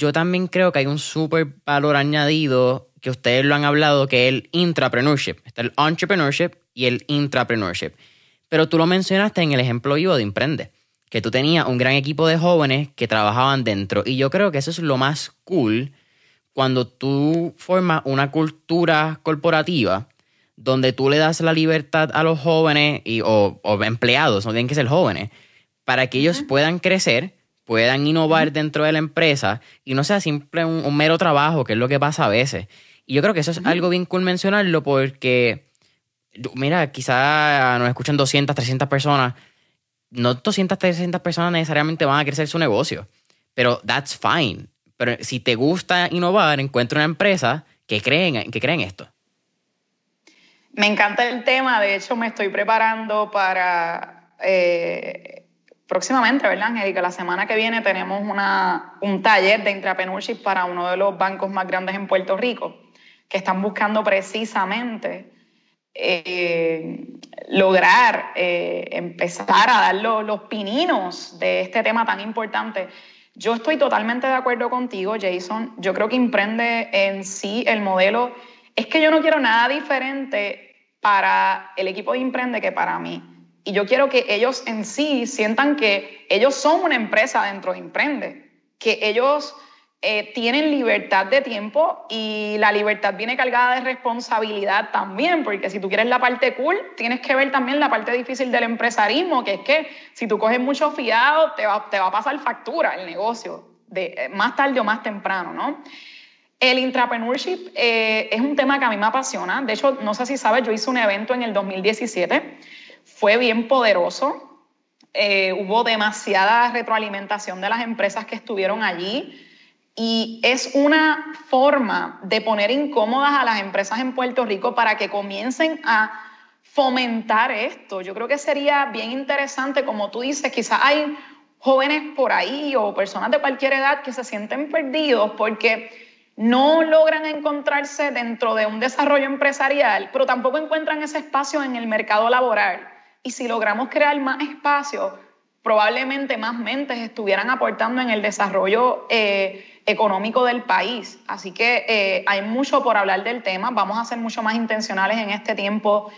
yo también creo que hay un súper valor añadido que ustedes lo han hablado, que es el intrapreneurship. Está el entrepreneurship y el intrapreneurship. Pero tú lo mencionaste en el ejemplo vivo de Emprende, que tú tenías un gran equipo de jóvenes que trabajaban dentro. Y yo creo que eso es lo más cool cuando tú formas una cultura corporativa donde tú le das la libertad a los jóvenes y, o, empleados, no tienen que ser jóvenes, para que ellos puedan crecer, puedan innovar dentro de la empresa y no sea simple un, mero trabajo, que es lo que pasa a veces. Y yo creo que eso es algo bien cool mencionarlo porque, mira, quizá nos escuchan 200, 300 personas. No 200, 300 personas necesariamente van a crecer su negocio, pero that's fine. Pero si te gusta innovar, encuentra una empresa que creen, que creen esto. Me encanta el tema, de hecho me estoy preparando para eh, próximamente, ¿verdad, Angélica? La semana que viene tenemos una, un taller de intrapreneurship para uno de los bancos más grandes en Puerto Rico, que están buscando precisamente eh, lograr eh, empezar a dar los, los pininos de este tema tan importante. Yo estoy totalmente de acuerdo contigo, Jason. Yo creo que Imprende en sí el modelo es que yo no quiero nada diferente para el equipo de Imprende que para mí. Y yo quiero que ellos en sí sientan que ellos son una empresa dentro de Imprende, que ellos eh, tienen libertad de tiempo y la libertad viene cargada de responsabilidad también, porque si tú quieres la parte cool, tienes que ver también la parte difícil del empresarismo, que es que si tú coges mucho fiado, te va, te va a pasar factura el negocio, de, eh, más tarde o más temprano, ¿no? El intrapreneurship eh, es un tema que a mí me apasiona. De hecho, no sé si sabes, yo hice un evento en el 2017. Fue bien poderoso. Eh, hubo demasiada retroalimentación de las empresas que estuvieron allí. Y es una forma de poner incómodas a las empresas en Puerto Rico para que comiencen a fomentar esto. Yo creo que sería bien interesante, como tú dices, quizás hay jóvenes por ahí o personas de cualquier edad que se sienten perdidos porque no logran encontrarse dentro de un desarrollo empresarial, pero tampoco encuentran ese espacio en el mercado laboral. Y si logramos crear más espacio, probablemente más mentes estuvieran aportando en el desarrollo eh, económico del país. Así que eh, hay mucho por hablar del tema. Vamos a ser mucho más intencionales en este tiempo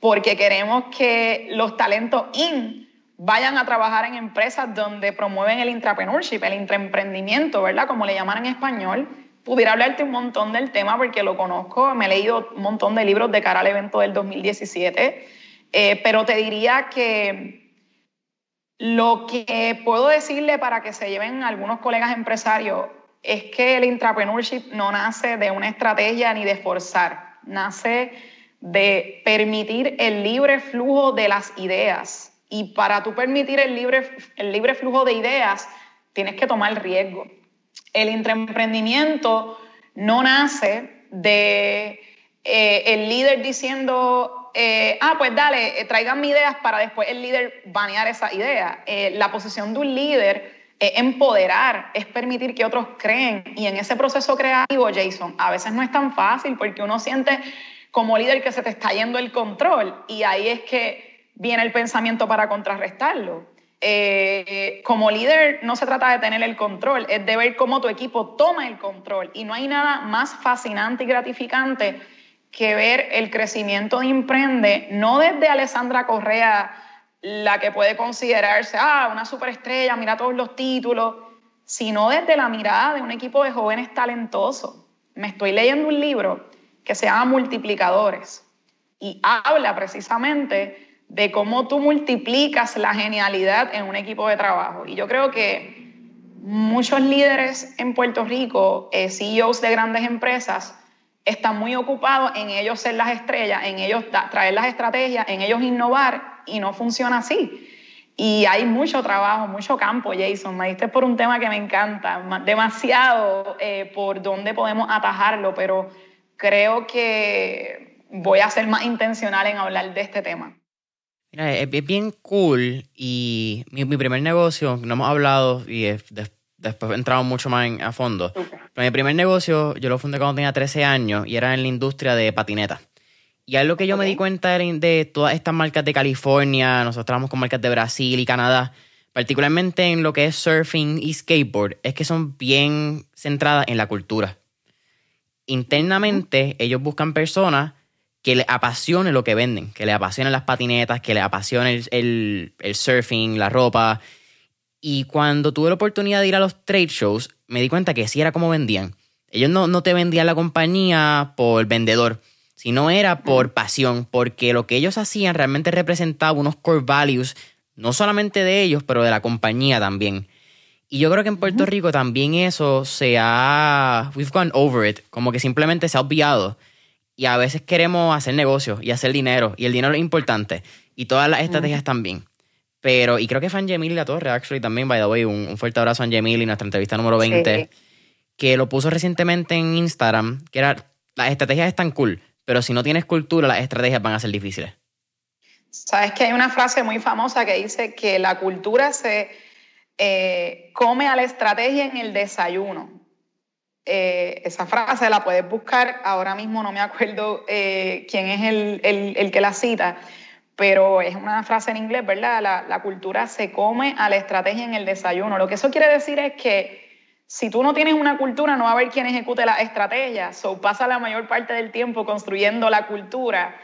porque queremos que los talentos IN vayan a trabajar en empresas donde promueven el intrapreneurship, el intraemprendimiento, ¿verdad? Como le llaman en español pudiera hablarte un montón del tema porque lo conozco, me he leído un montón de libros de cara al evento del 2017, eh, pero te diría que lo que puedo decirle para que se lleven algunos colegas empresarios es que el intrapreneurship no nace de una estrategia ni de forzar, nace de permitir el libre flujo de las ideas. Y para tú permitir el libre, el libre flujo de ideas, tienes que tomar riesgo el intraemprendimiento no nace de eh, el líder diciendo, eh, ah, pues dale, eh, traigan mis ideas para después el líder banear esa idea. la posición de un líder es empoderar, es permitir que otros creen. Y en ese proceso creativo, Jason, a veces no es tan fácil porque uno siente como líder que se te está yendo el control y ahí es que viene el pensamiento para contrarrestarlo. Eh, como líder no se trata de tener el control, es de ver cómo tu equipo toma el control. Y no hay nada más fascinante y gratificante que ver el crecimiento de Imprende, no desde Alessandra Correa, la que puede considerarse, ah, una superestrella, mira todos los títulos, sino desde la mirada de un equipo de jóvenes talentosos. Me estoy leyendo un libro que se llama Multiplicadores y habla precisamente de cómo tú multiplicas la genialidad en un equipo de trabajo. Y yo creo que muchos líderes en Puerto Rico, eh, CEOs de grandes empresas, están muy ocupados en ellos ser las estrellas, en ellos traer las estrategias, en ellos innovar y no funciona así. Y hay mucho trabajo, mucho campo, Jason. Me diste por un tema que me encanta, demasiado eh, por dónde podemos atajarlo, pero creo que voy a ser más intencional en hablar de este tema. Mira, es bien cool y mi, primer negocio, no hemos hablado y después he entrado mucho más a fondo, pero mi primer negocio yo lo fundé cuando tenía 13 años y era en la industria de patinetas. Y lo que yo me di cuenta de todas estas marcas de California, nosotros trabajamos con marcas de Brasil y Canadá, particularmente en lo que es surfing y skateboard, es que son bien centradas en la cultura. Internamente, ellos buscan personas que les apasione lo que venden, que les apasionen las patinetas, que les apasione el, surfing, la ropa. Y cuando tuve la oportunidad de ir a los trade shows, me di cuenta que sí era como vendían. Ellos no, no te vendían la compañía por vendedor sino era por pasión, porque lo que ellos hacían realmente representaba unos core values, no solamente de ellos, pero de la compañía también. Y yo creo que en Puerto Rico también eso se ha. We've gone over it. Como que simplemente se ha obviado. Y a veces queremos hacer negocios y hacer dinero. Y el dinero es importante. Y todas las estrategias también. Pero, y creo que fue Angemili La Torre, actually, también, by the way, un, fuerte abrazo a Angemili, nuestra entrevista número 20, que lo puso recientemente en Instagram, que era, las estrategias están cool, pero si no tienes cultura, las estrategias van a ser difíciles. Sabes que hay una frase muy famosa que dice que la cultura se eh, come a la estrategia en el desayuno. Eh, esa frase la puedes buscar, ahora mismo no me acuerdo eh, quién es el, que la cita, pero es una frase en inglés, ¿verdad? La, cultura se come a la estrategia en el desayuno. Lo que eso quiere decir es que si tú no tienes una cultura, no va a haber quien ejecute la estrategia. So, pasa la mayor parte del tiempo construyendo la cultura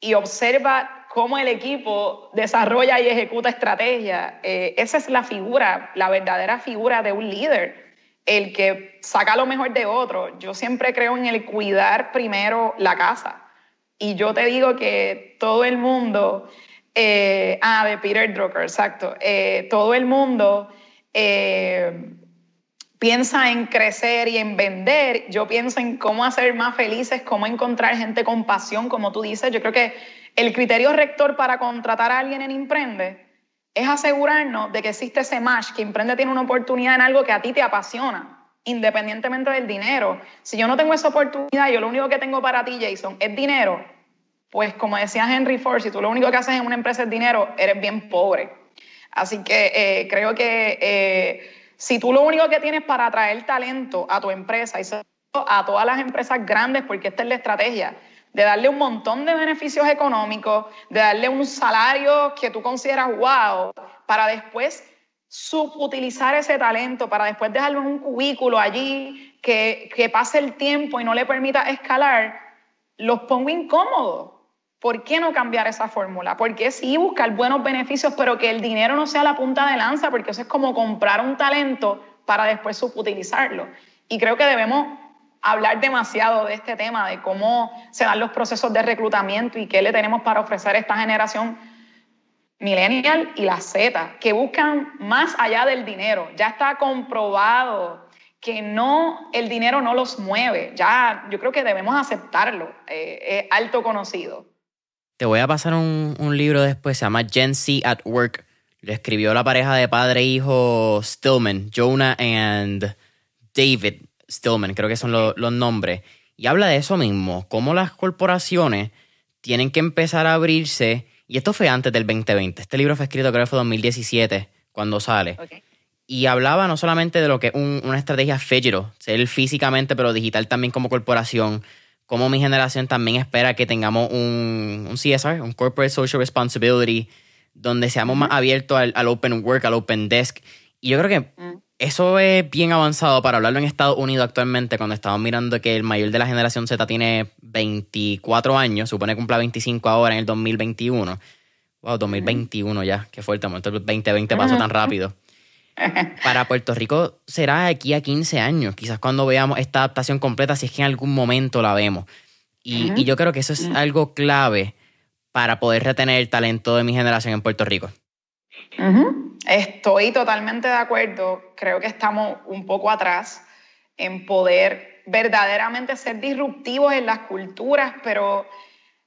y observa cómo el equipo desarrolla y ejecuta estrategia. Eh, esa es la figura, la verdadera figura de un líder, el que saca lo mejor de otro. Yo siempre creo en el cuidar primero la casa. Y yo te digo que todo el mundo, eh, ah, de Peter Drucker, exacto, eh, todo el mundo piensa en crecer y en vender, yo pienso en cómo hacer más felices, cómo encontrar gente con pasión, como tú dices. Yo creo que el criterio rector para contratar a alguien en Emprende es asegurarnos de que existe ese match, que Emprende tiene una oportunidad en algo que a ti te apasiona, independientemente del dinero. Si yo no tengo esa oportunidad, yo lo único que tengo para ti, Jason, es dinero, pues como decía Henry Ford, si tú lo único que haces en una empresa es dinero, eres bien pobre. Así que eh, creo que... Eh, si tú lo único que tienes para atraer talento a tu empresa y a todas las empresas grandes, porque esta es la estrategia, de darle un montón de beneficios económicos, de darle un salario que tú consideras wow, para después subutilizar ese talento, para después dejarlo en un cubículo allí, que, que pase el tiempo y no le permita escalar, los pongo incómodos. ¿Por qué no cambiar esa fórmula? ¿Por qué sí buscar buenos beneficios, pero que el dinero no sea la punta de lanza? Porque eso es como comprar un talento para después subutilizarlo. Y creo que debemos hablar demasiado de este tema, de cómo se dan los procesos de reclutamiento y qué le tenemos para ofrecer a esta generación millennial y la Z, que buscan más allá del dinero. Ya está comprobado que no, el dinero no los mueve. Ya yo creo que debemos aceptarlo. Eh, es alto conocido. Te voy a pasar un, libro después, se llama Gen Z at Work. Lo escribió la pareja de padre e hijo Stillman, Jonah and David Stillman, creo que son los nombres. Y habla de eso mismo, cómo las corporaciones tienen que empezar a abrirse. Y esto fue antes del 2020. Este libro fue escrito, creo que fue 2017, cuando sale. Y hablaba no solamente de lo que es una estrategia digital, ser físicamente, pero digital también como corporación como mi generación también espera que tengamos un, un CSR, un Corporate Social Responsibility, donde seamos más abiertos al, Open Work, al Open Desk. Y yo creo que mm. eso es bien avanzado para hablarlo en Estados Unidos actualmente, cuando estamos mirando que el mayor de la generación Z tiene 24 años, supone que cumpla 25 ahora en el 2021. Wow, 2021 ya, qué fuerte, el 2020 pasó tan rápido. Para Puerto Rico será aquí a 15 años, quizás cuando veamos esta adaptación completa, si es que en algún momento la vemos. Y, yo creo que eso es algo clave para poder retener el talento de mi generación en Puerto Rico? Estoy totalmente de acuerdo. Creo que estamos un poco atrás en poder verdaderamente ser disruptivos en las culturas, pero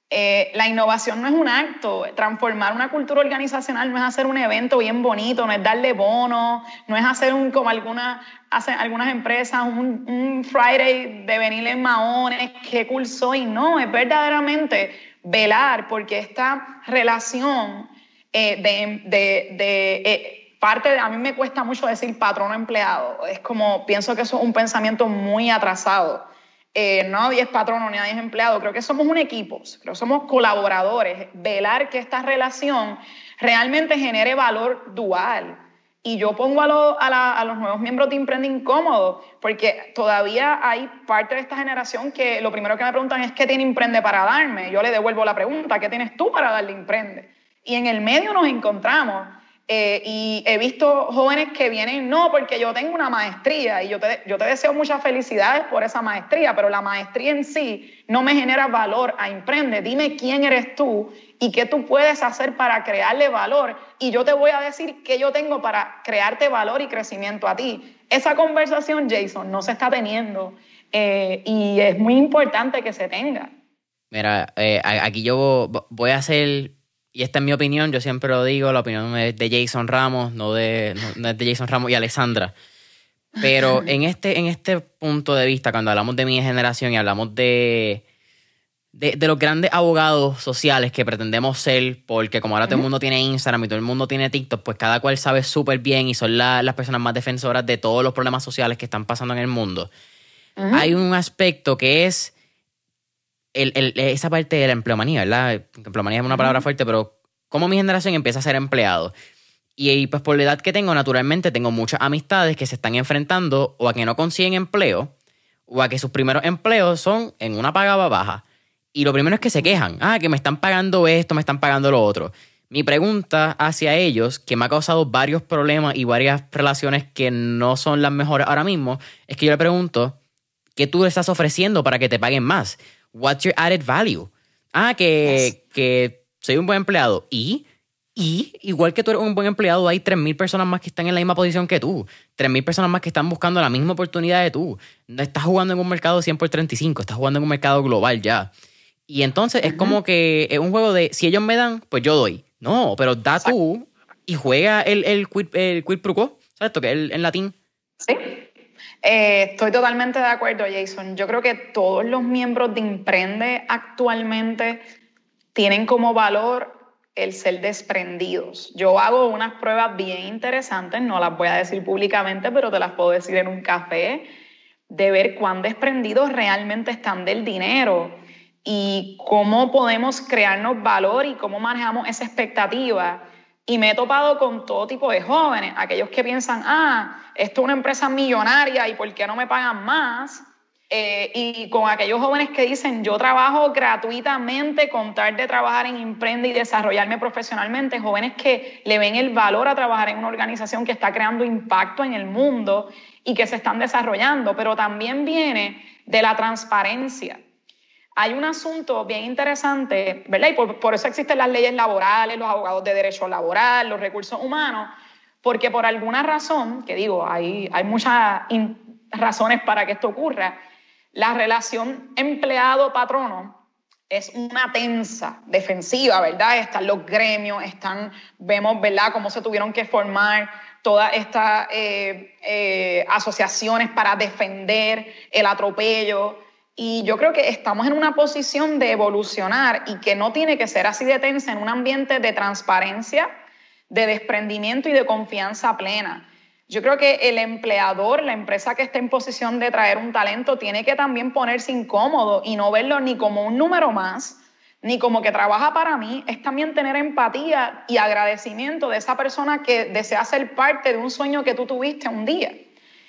eh, la innovación no es un acto. Transformar una cultura organizacional no es hacer un evento bien bonito, no es darle bono, no es hacer un, como algunas, hacen algunas empresas, un, Friday de venir en maones, qué cool soy. No, es verdaderamente velar porque esta relación eh, de eh, parte, de, a mí me cuesta mucho decir patrono empleado. Es como, pienso que eso es un pensamiento muy atrasado eh, nadie es patrono nadie es empleado, creo que somos un equipo, creo que somos colaboradores, velar que esta relación realmente genere valor dual. Y yo pongo a, los nuevos miembros de Imprende incómodos, porque todavía hay parte de esta generación que lo primero que me preguntan es qué tiene Imprende para darme. Yo le devuelvo la pregunta, ¿qué tienes tú para darle Imprende? Y en el medio nos encontramos eh, y he visto jóvenes que vienen, no, porque yo tengo una maestría y yo te, yo te deseo muchas felicidades por esa maestría, pero la maestría en sí no me genera valor a Emprende. Dime quién eres tú y qué tú puedes hacer para crearle valor y yo te voy a decir qué yo tengo para crearte valor y crecimiento a ti. Esa conversación, Jason, no se está teniendo eh, y es muy importante que se tenga. Mira, eh, aquí yo voy a hacer y esta es mi opinión, yo siempre lo digo, la opinión es de Jason Ramos, no, de, no, es de Jason Ramos y Alessandra. Pero en este, en este punto de vista, cuando hablamos de mi generación y hablamos de, de, los grandes abogados sociales que pretendemos ser, porque como ahora todo el mundo tiene Instagram y todo el mundo tiene TikTok, pues cada cual sabe súper bien y son las personas más defensoras de todos los problemas sociales que están pasando en el mundo. Hay un aspecto que es esa parte de la empleomanía, ¿verdad? Empleomanía es una palabra fuerte, pero cómo mi generación empieza a ser empleado. Y pues por la edad que tengo, naturalmente tengo muchas amistades que se están enfrentando o a que no consiguen empleo o a que sus primeros empleos son en una paga baja. Y lo primero es que se quejan, ah, que me están pagando esto, me están pagando lo otro. Mi pregunta hacia ellos, que me ha causado varios problemas y varias relaciones que no son las mejores ahora mismo, es que yo le pregunto, ¿qué tú estás ofreciendo para que te paguen más? What's your added value? Ah, que, que soy un buen empleado. ¿Y? Y igual que tú eres un buen empleado, hay 3.000 personas más que están en la misma posición que tú. 3.000 personas más que están buscando la misma oportunidad de tú. No estás jugando en un mercado 100 por 35, estás jugando en un mercado global ya. Y entonces es como que es un juego de si ellos me dan, pues yo doy. No, pero da tú y juega el, el, quid, el quid pro quo. ¿Sabes esto? Que es en latín. Sí. Eh, estoy totalmente de acuerdo, Jason. Yo creo que todos los miembros de Imprende actualmente tienen como valor el ser desprendidos. Yo hago unas pruebas bien interesantes, no las voy a decir públicamente, pero te las puedo decir en un café, de ver cuán desprendidos realmente están del dinero y cómo podemos crearnos valor y cómo manejamos esa expectativa y me he topado con todo tipo de jóvenes, aquellos que piensan, ah, esto es una empresa millonaria y ¿por qué no me pagan más? Eh, y con aquellos jóvenes que dicen, yo trabajo gratuitamente con tal de trabajar en Imprende y desarrollarme profesionalmente, jóvenes que le ven el valor a trabajar en una organización que está creando impacto en el mundo y que se están desarrollando, pero también viene de la transparencia hay un asunto bien interesante, ¿verdad? Y por, eso existen las leyes laborales, los abogados de derecho laboral, los recursos humanos, porque por alguna razón, que digo, hay, hay muchas razones para que esto ocurra, la relación empleado-patrono es una tensa, defensiva, ¿verdad? Están los gremios, están, vemos, ¿verdad?, cómo se tuvieron que formar todas estas eh, eh, asociaciones para defender el atropello y yo creo que estamos en una posición de evolucionar y que no tiene que ser así de tensa en un ambiente de transparencia, de desprendimiento y de confianza plena. Yo creo que el empleador, la empresa que esté en posición de traer un talento, tiene que también ponerse incómodo y no verlo ni como un número más, ni como que trabaja para mí, es también tener empatía y agradecimiento de esa persona que desea ser parte de un sueño que tú tuviste un día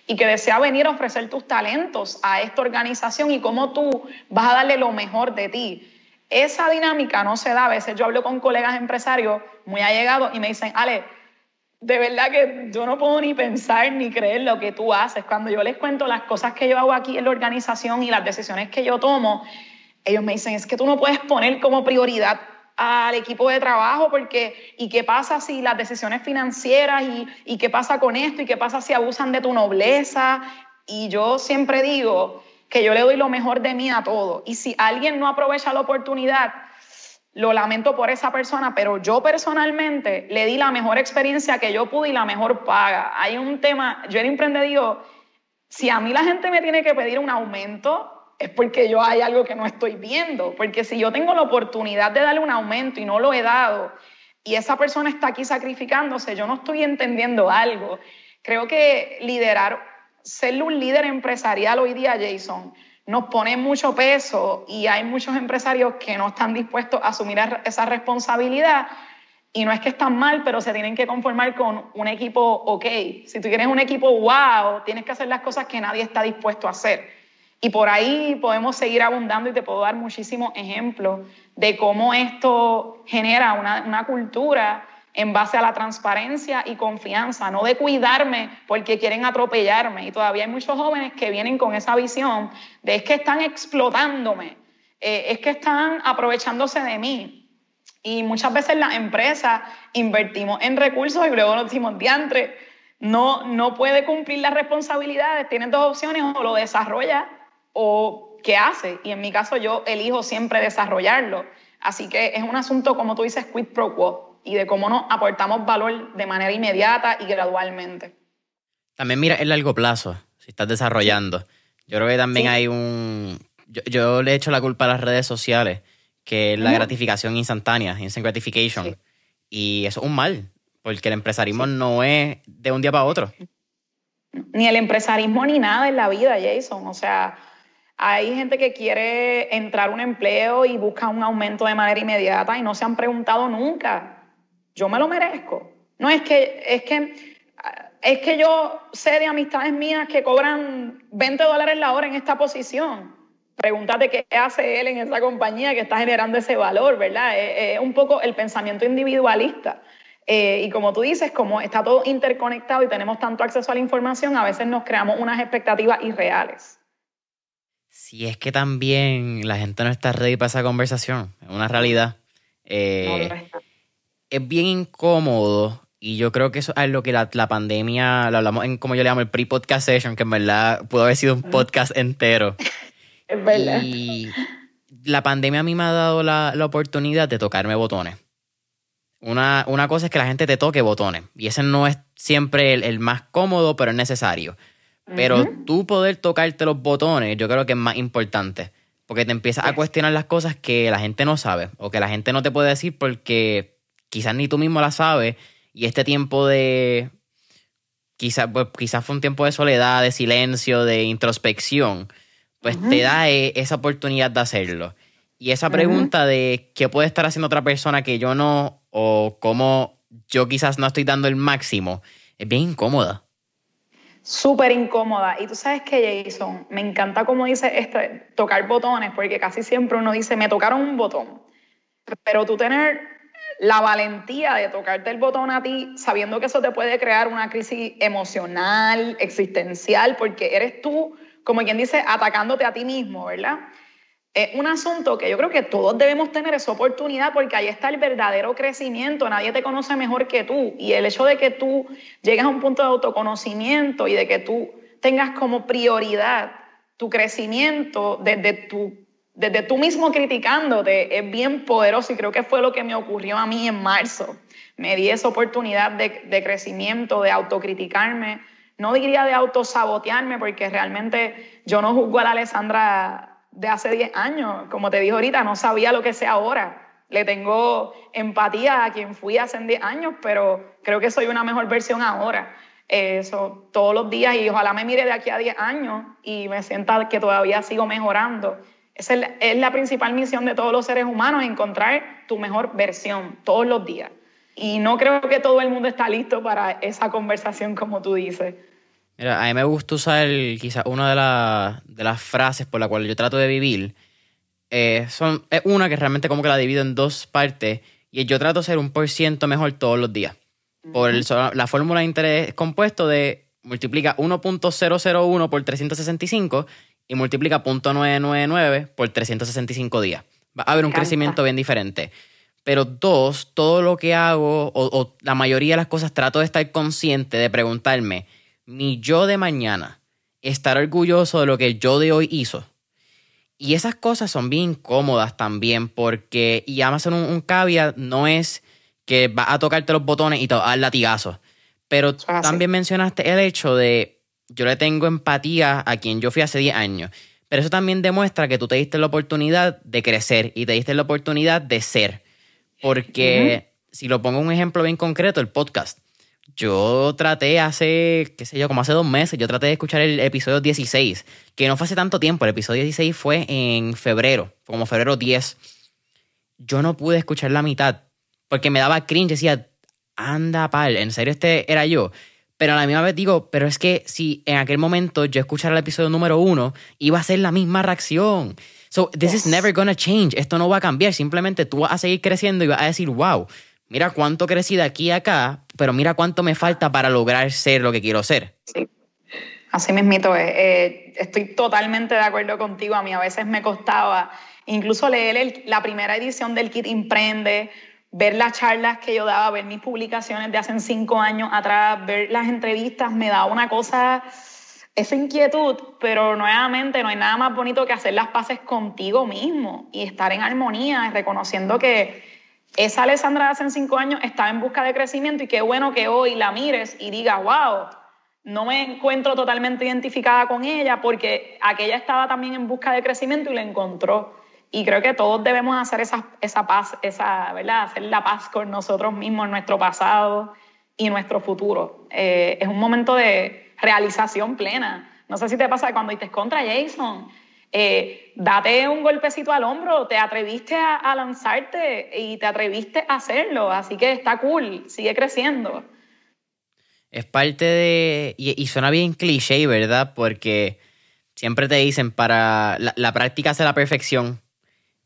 y que desea venir a ofrecer tus talentos a esta organización y cómo tú vas a darle lo mejor de ti. Esa dinámica no se da. A veces yo hablo con colegas empresarios muy allegados y me dicen, Ale, de verdad que yo no puedo ni pensar ni creer lo que tú haces. Cuando yo les cuento las cosas que yo hago aquí en la organización y las decisiones que yo tomo, ellos me dicen, es que tú no puedes poner como prioridad al equipo de trabajo porque ¿y qué pasa si las decisiones financieras y, y qué pasa con esto y qué pasa si abusan de tu nobleza? Y yo siempre digo que yo le doy lo mejor de mí a todo. Y si alguien no aprovecha la oportunidad, lo lamento por esa persona, pero yo personalmente le di la mejor experiencia que yo pude y la mejor paga. Hay un tema, yo era emprendido, si a mí la gente me tiene que pedir un aumento, es porque yo hay algo que no estoy viendo. Porque si yo tengo la oportunidad de darle un aumento y no lo he dado, y esa persona está aquí sacrificándose, yo no estoy entendiendo algo. Creo que liderar, ser un líder empresarial hoy día, Jason, nos pone mucho peso y hay muchos empresarios que no están dispuestos a asumir esa responsabilidad. Y no es que están mal, pero se tienen que conformar con un equipo ok. Si tú quieres un equipo wow, tienes que hacer las cosas que nadie está dispuesto a hacer. Y por ahí podemos seguir abundando y te puedo dar muchísimos ejemplos de cómo esto genera una, una, cultura en base a la transparencia y confianza, no de cuidarme porque quieren atropellarme. Y todavía hay muchos jóvenes que vienen con esa visión de es que están explotándome, eh, es que están aprovechándose de mí. Y muchas veces las empresas invertimos en recursos y luego nos decimos, diantre, no, no puede cumplir las responsabilidades, tienes dos opciones, o lo desarrolla o qué hace. Y en mi caso yo elijo siempre desarrollarlo. Así que es un asunto, como tú dices, quid pro quo y de cómo nos aportamos valor de manera inmediata y gradualmente. También mira el largo plazo, si estás desarrollando. Yo creo que también hay un... Yo, le echo la culpa a las redes sociales, que es la gratificación instantánea, instant gratification. Y eso es un mal, porque el empresarismo no es de un día para otro. Ni el empresarismo ni nada en la vida, Jason. O sea, hay gente que quiere entrar a un empleo y busca un aumento de manera inmediata y no se han preguntado nunca, ¿yo me lo merezco? No es que, es que, es que yo sé de amistades mías que cobran 20 dólares la hora en esta posición. Pregúntate qué hace él en esa compañía que está generando ese valor, ¿verdad? Es, un poco el pensamiento individualista. Eh, y como tú dices, como está todo interconectado y tenemos tanto acceso a la información, a veces nos creamos unas expectativas irreales. Si es que también la gente no está ready para esa conversación, es una realidad. Eh, es bien incómodo y yo creo que eso es lo que la, pandemia, lo hablamos en como yo le llamo el pre-podcast session, que en verdad pudo haber sido un podcast entero. es verdad. Y la pandemia a mí me ha dado la, oportunidad de tocarme botones. Una, una, cosa es que la gente te toque botones y ese no es siempre el más cómodo, pero es necesario. Pero tú poder tocarte los botones, yo creo que es más importante. Porque te empiezas a cuestionar las cosas que la gente no sabe o que la gente no te puede decir porque quizás ni tú mismo las sabes. Y este tiempo de. Quizás pues, quizás fue un tiempo de soledad, de silencio, de introspección. Pues te da e, esa oportunidad de hacerlo. Y esa pregunta de qué puede estar haciendo otra persona que yo no, o cómo yo quizás no estoy dando el máximo, es bien incómoda súper incómoda. Y tú sabes que, Jason, me encanta cómo dice este, tocar botones, porque casi siempre uno dice, me tocaron un botón. Pero tú tener la valentía de tocarte el botón a ti, sabiendo que eso te puede crear una crisis emocional, existencial, porque eres tú, como quien dice, atacándote a ti mismo, ¿verdad? Es un asunto que yo creo que todos debemos tener esa oportunidad porque ahí está el verdadero crecimiento, nadie te conoce mejor que tú y el hecho de que tú llegues a un punto de autoconocimiento y de que tú tengas como prioridad tu crecimiento desde tu desde tú mismo criticándote es bien poderoso y creo que fue lo que me ocurrió a mí en marzo. Me di esa oportunidad de, de crecimiento, de autocriticarme. No diría de autosabotearme porque realmente yo no juzgo a la Alessandra de hace 10 años. Como te dije ahorita, no sabía lo que sé ahora. Le tengo empatía a quien fui hace 10 años, pero creo que soy una mejor versión ahora. Eso todos los días y ojalá me mire de aquí a 10 años y me sienta que todavía sigo mejorando. Es la, es la principal misión de todos los seres humanos, encontrar tu mejor versión todos los días. Y no creo que todo el mundo está listo para esa conversación como tú dices. Mira, a mí me gusta usar quizás una de, de, las frases por la cual yo trato de vivir. Eh, son, es una que realmente como que la divido en dos partes y yo trato de ser un por ciento mejor todos los días. Por la fórmula de interés compuesto de multiplica 1.001 por 365 y multiplica .999 por 365 días. Va a haber un crecimiento bien diferente. Pero dos, todo lo que hago, o, la mayoría de las cosas, trato de estar consciente de preguntarme, mi yo de mañana, estar orgulloso de lo que yo de hoy hizo. Y esas cosas son bien cómodas también, porque, y Amazon un, un caveat no es que va a tocarte los botones y te va a dar latigazos. Pero también mencionaste el hecho de, yo le tengo empatía a quien yo fui hace 10 años. Pero eso también demuestra que tú te diste la oportunidad de crecer y te diste la oportunidad de ser. Porque si lo pongo un ejemplo bien concreto, el podcast. Yo traté hace, qué sé yo, como hace dos meses, yo traté de escuchar el episodio 16, que no fue hace tanto tiempo, el episodio 16 fue en febrero, como febrero 10. Yo no pude escuchar la mitad, porque me daba cringe, decía, anda pal, en serio este era yo. Pero a la misma vez digo, pero es que si en aquel momento yo escuchara el episodio número uno, iba a ser la misma reacción. So, this is never gonna change. Esto no va a cambiar. Simplemente tú vas a seguir creciendo y vas a decir, wow, mira cuánto crecí de aquí a acá, pero mira cuánto me falta para lograr ser lo que quiero ser. Sí. Así mismito es. Eh, estoy totalmente de acuerdo contigo. A mí a veces me costaba incluso leer la primera edición del Kit Imprende ver las charlas que yo daba, ver mis publicaciones de hace cinco años atrás, ver las entrevistas, me da una cosa, esa inquietud, pero nuevamente no hay nada más bonito que hacer las paces contigo mismo y estar en armonía, reconociendo que esa Alessandra hace cinco años estaba en busca de crecimiento y qué bueno que hoy la mires y digas, wow, no me encuentro totalmente identificada con ella porque aquella estaba también en busca de crecimiento y la encontró. Y creo que todos debemos hacer esa, esa paz, esa, ¿verdad? hacer la paz con nosotros mismos, nuestro pasado y nuestro futuro. Eh, es un momento de realización plena. No sé si te pasa cuando dices contra Jason, eh, date un golpecito al hombro, te atreviste a, lanzarte y te atreviste a hacerlo, así que está cool, sigue creciendo. Es parte de, y, suena bien cliché, ¿verdad? Porque siempre te dicen, para la, la práctica hace la perfección,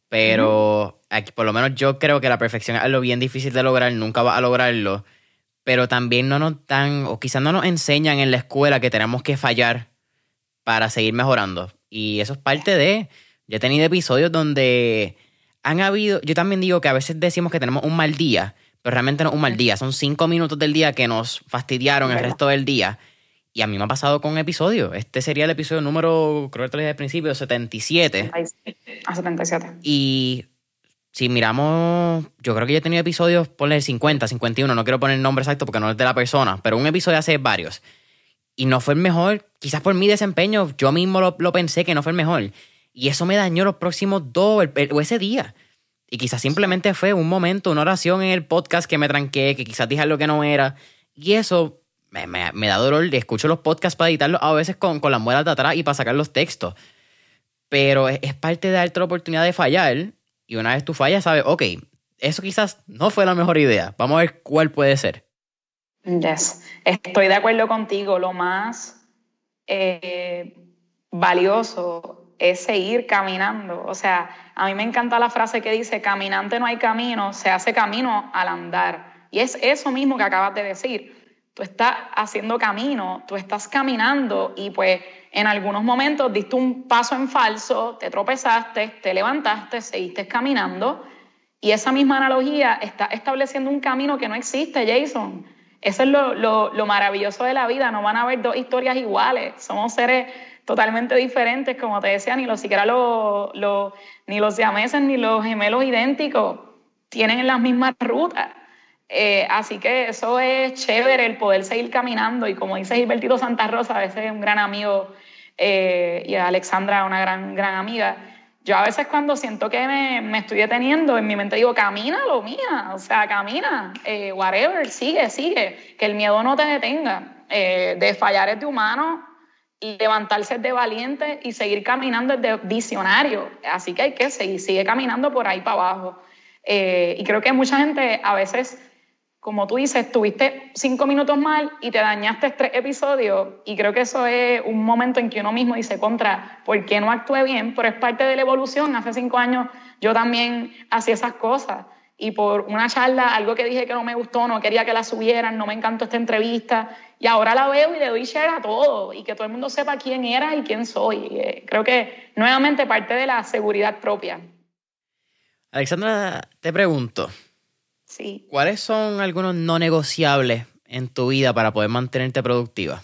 pero aquí, por lo menos yo creo que la perfección es algo bien difícil de lograr, nunca va a lograrlo. Pero también no nos dan, o quizás no nos enseñan en la escuela que tenemos que fallar para seguir mejorando. Y eso es parte de. Yo he tenido episodios donde han habido. Yo también digo que a veces decimos que tenemos un mal día, pero realmente no es un mal día. Son cinco minutos del día que nos fastidiaron el resto del día. Y a mí me ha pasado con episodio. Este sería el episodio número, creo que te lo dije al principio, 77. A 77. Y si miramos, yo creo que yo he tenido episodios, ponle el 50, 51, no quiero poner el nombre exacto porque no es de la persona, pero un episodio hace varios. Y no fue el mejor, quizás por mi desempeño, yo mismo lo, pensé que no fue el mejor. Y eso me dañó los próximos dos, o ese día. Y quizás simplemente fue un momento, una oración en el podcast que me tranqué, que quizás dije algo que no era. Y eso me, da dolor. Escucho los podcasts para editarlos a veces con, con las muelas de atrás y para sacar los textos. Pero es, parte de darte la oportunidad de fallar. Y una vez tú fallas, sabes, ok, eso quizás no fue la mejor idea. Vamos a ver cuál puede ser. Yes. Estoy de acuerdo contigo. Lo más eh, valioso es seguir caminando. O sea, a mí me encanta la frase que dice, caminante no hay camino, se hace camino al andar. Y es eso mismo que acabas de decir tú estás haciendo camino, tú estás caminando y pues en algunos momentos diste un paso en falso, te tropezaste, te levantaste, seguiste caminando y esa misma analogía está estableciendo un camino que no existe, Jason. Eso es lo, maravilloso de la vida, no van a haber dos historias iguales, somos seres totalmente diferentes, como te decía, ni los siquiera los, ni los siameses ni los gemelos idénticos tienen las mismas rutas. Eh, así que eso es chévere, el poder seguir caminando. Y como dice Gilbertito Santa Rosa, a veces es un gran amigo, eh, y Alexandra una gran, gran amiga. Yo a veces cuando siento que me, me estoy deteniendo, en mi mente digo, camina lo mía, o sea, camina, eh, whatever, sigue, sigue, que el miedo no te detenga. de fallar es de humano, levantarse es de valiente y seguir caminando es de visionario. Así que hay que seguir, sigue caminando por ahí para abajo. y creo que mucha gente a veces como tú dices, tuviste cinco minutos mal y te dañaste tres episodios y creo que eso es un momento en que uno mismo dice contra, ¿por qué no actué bien? Pero es parte de la evolución. Hace cinco años yo también hacía esas cosas y por una charla, algo que dije que no me gustó, no quería que la subieran, no me encantó esta entrevista y ahora la veo y le doy share a todo y que todo el mundo sepa quién era y quién soy. Eh, creo que nuevamente parte de la seguridad propia. Alexandra, te pregunto, Sí. ¿Cuáles son algunos no negociables en tu vida para poder mantenerte productiva?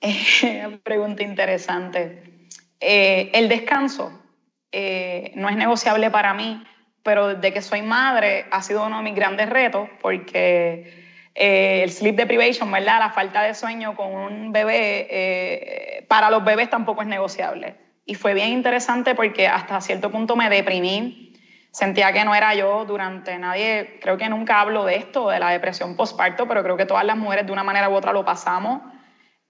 pregunta interesante. Eh, el descanso eh, no es negociable para mí, pero desde que soy madre ha sido uno de mis grandes retos porque eh, el sleep deprivation, ¿verdad? La falta de sueño con un bebé, para los bebés tampoco es negociable. Y fue bien interesante porque hasta cierto punto me deprimí, sentía que no era yo durante nadie, creo que nunca hablo de esto, de la depresión postparto, pero creo que todas las mujeres de una manera u otra lo pasamos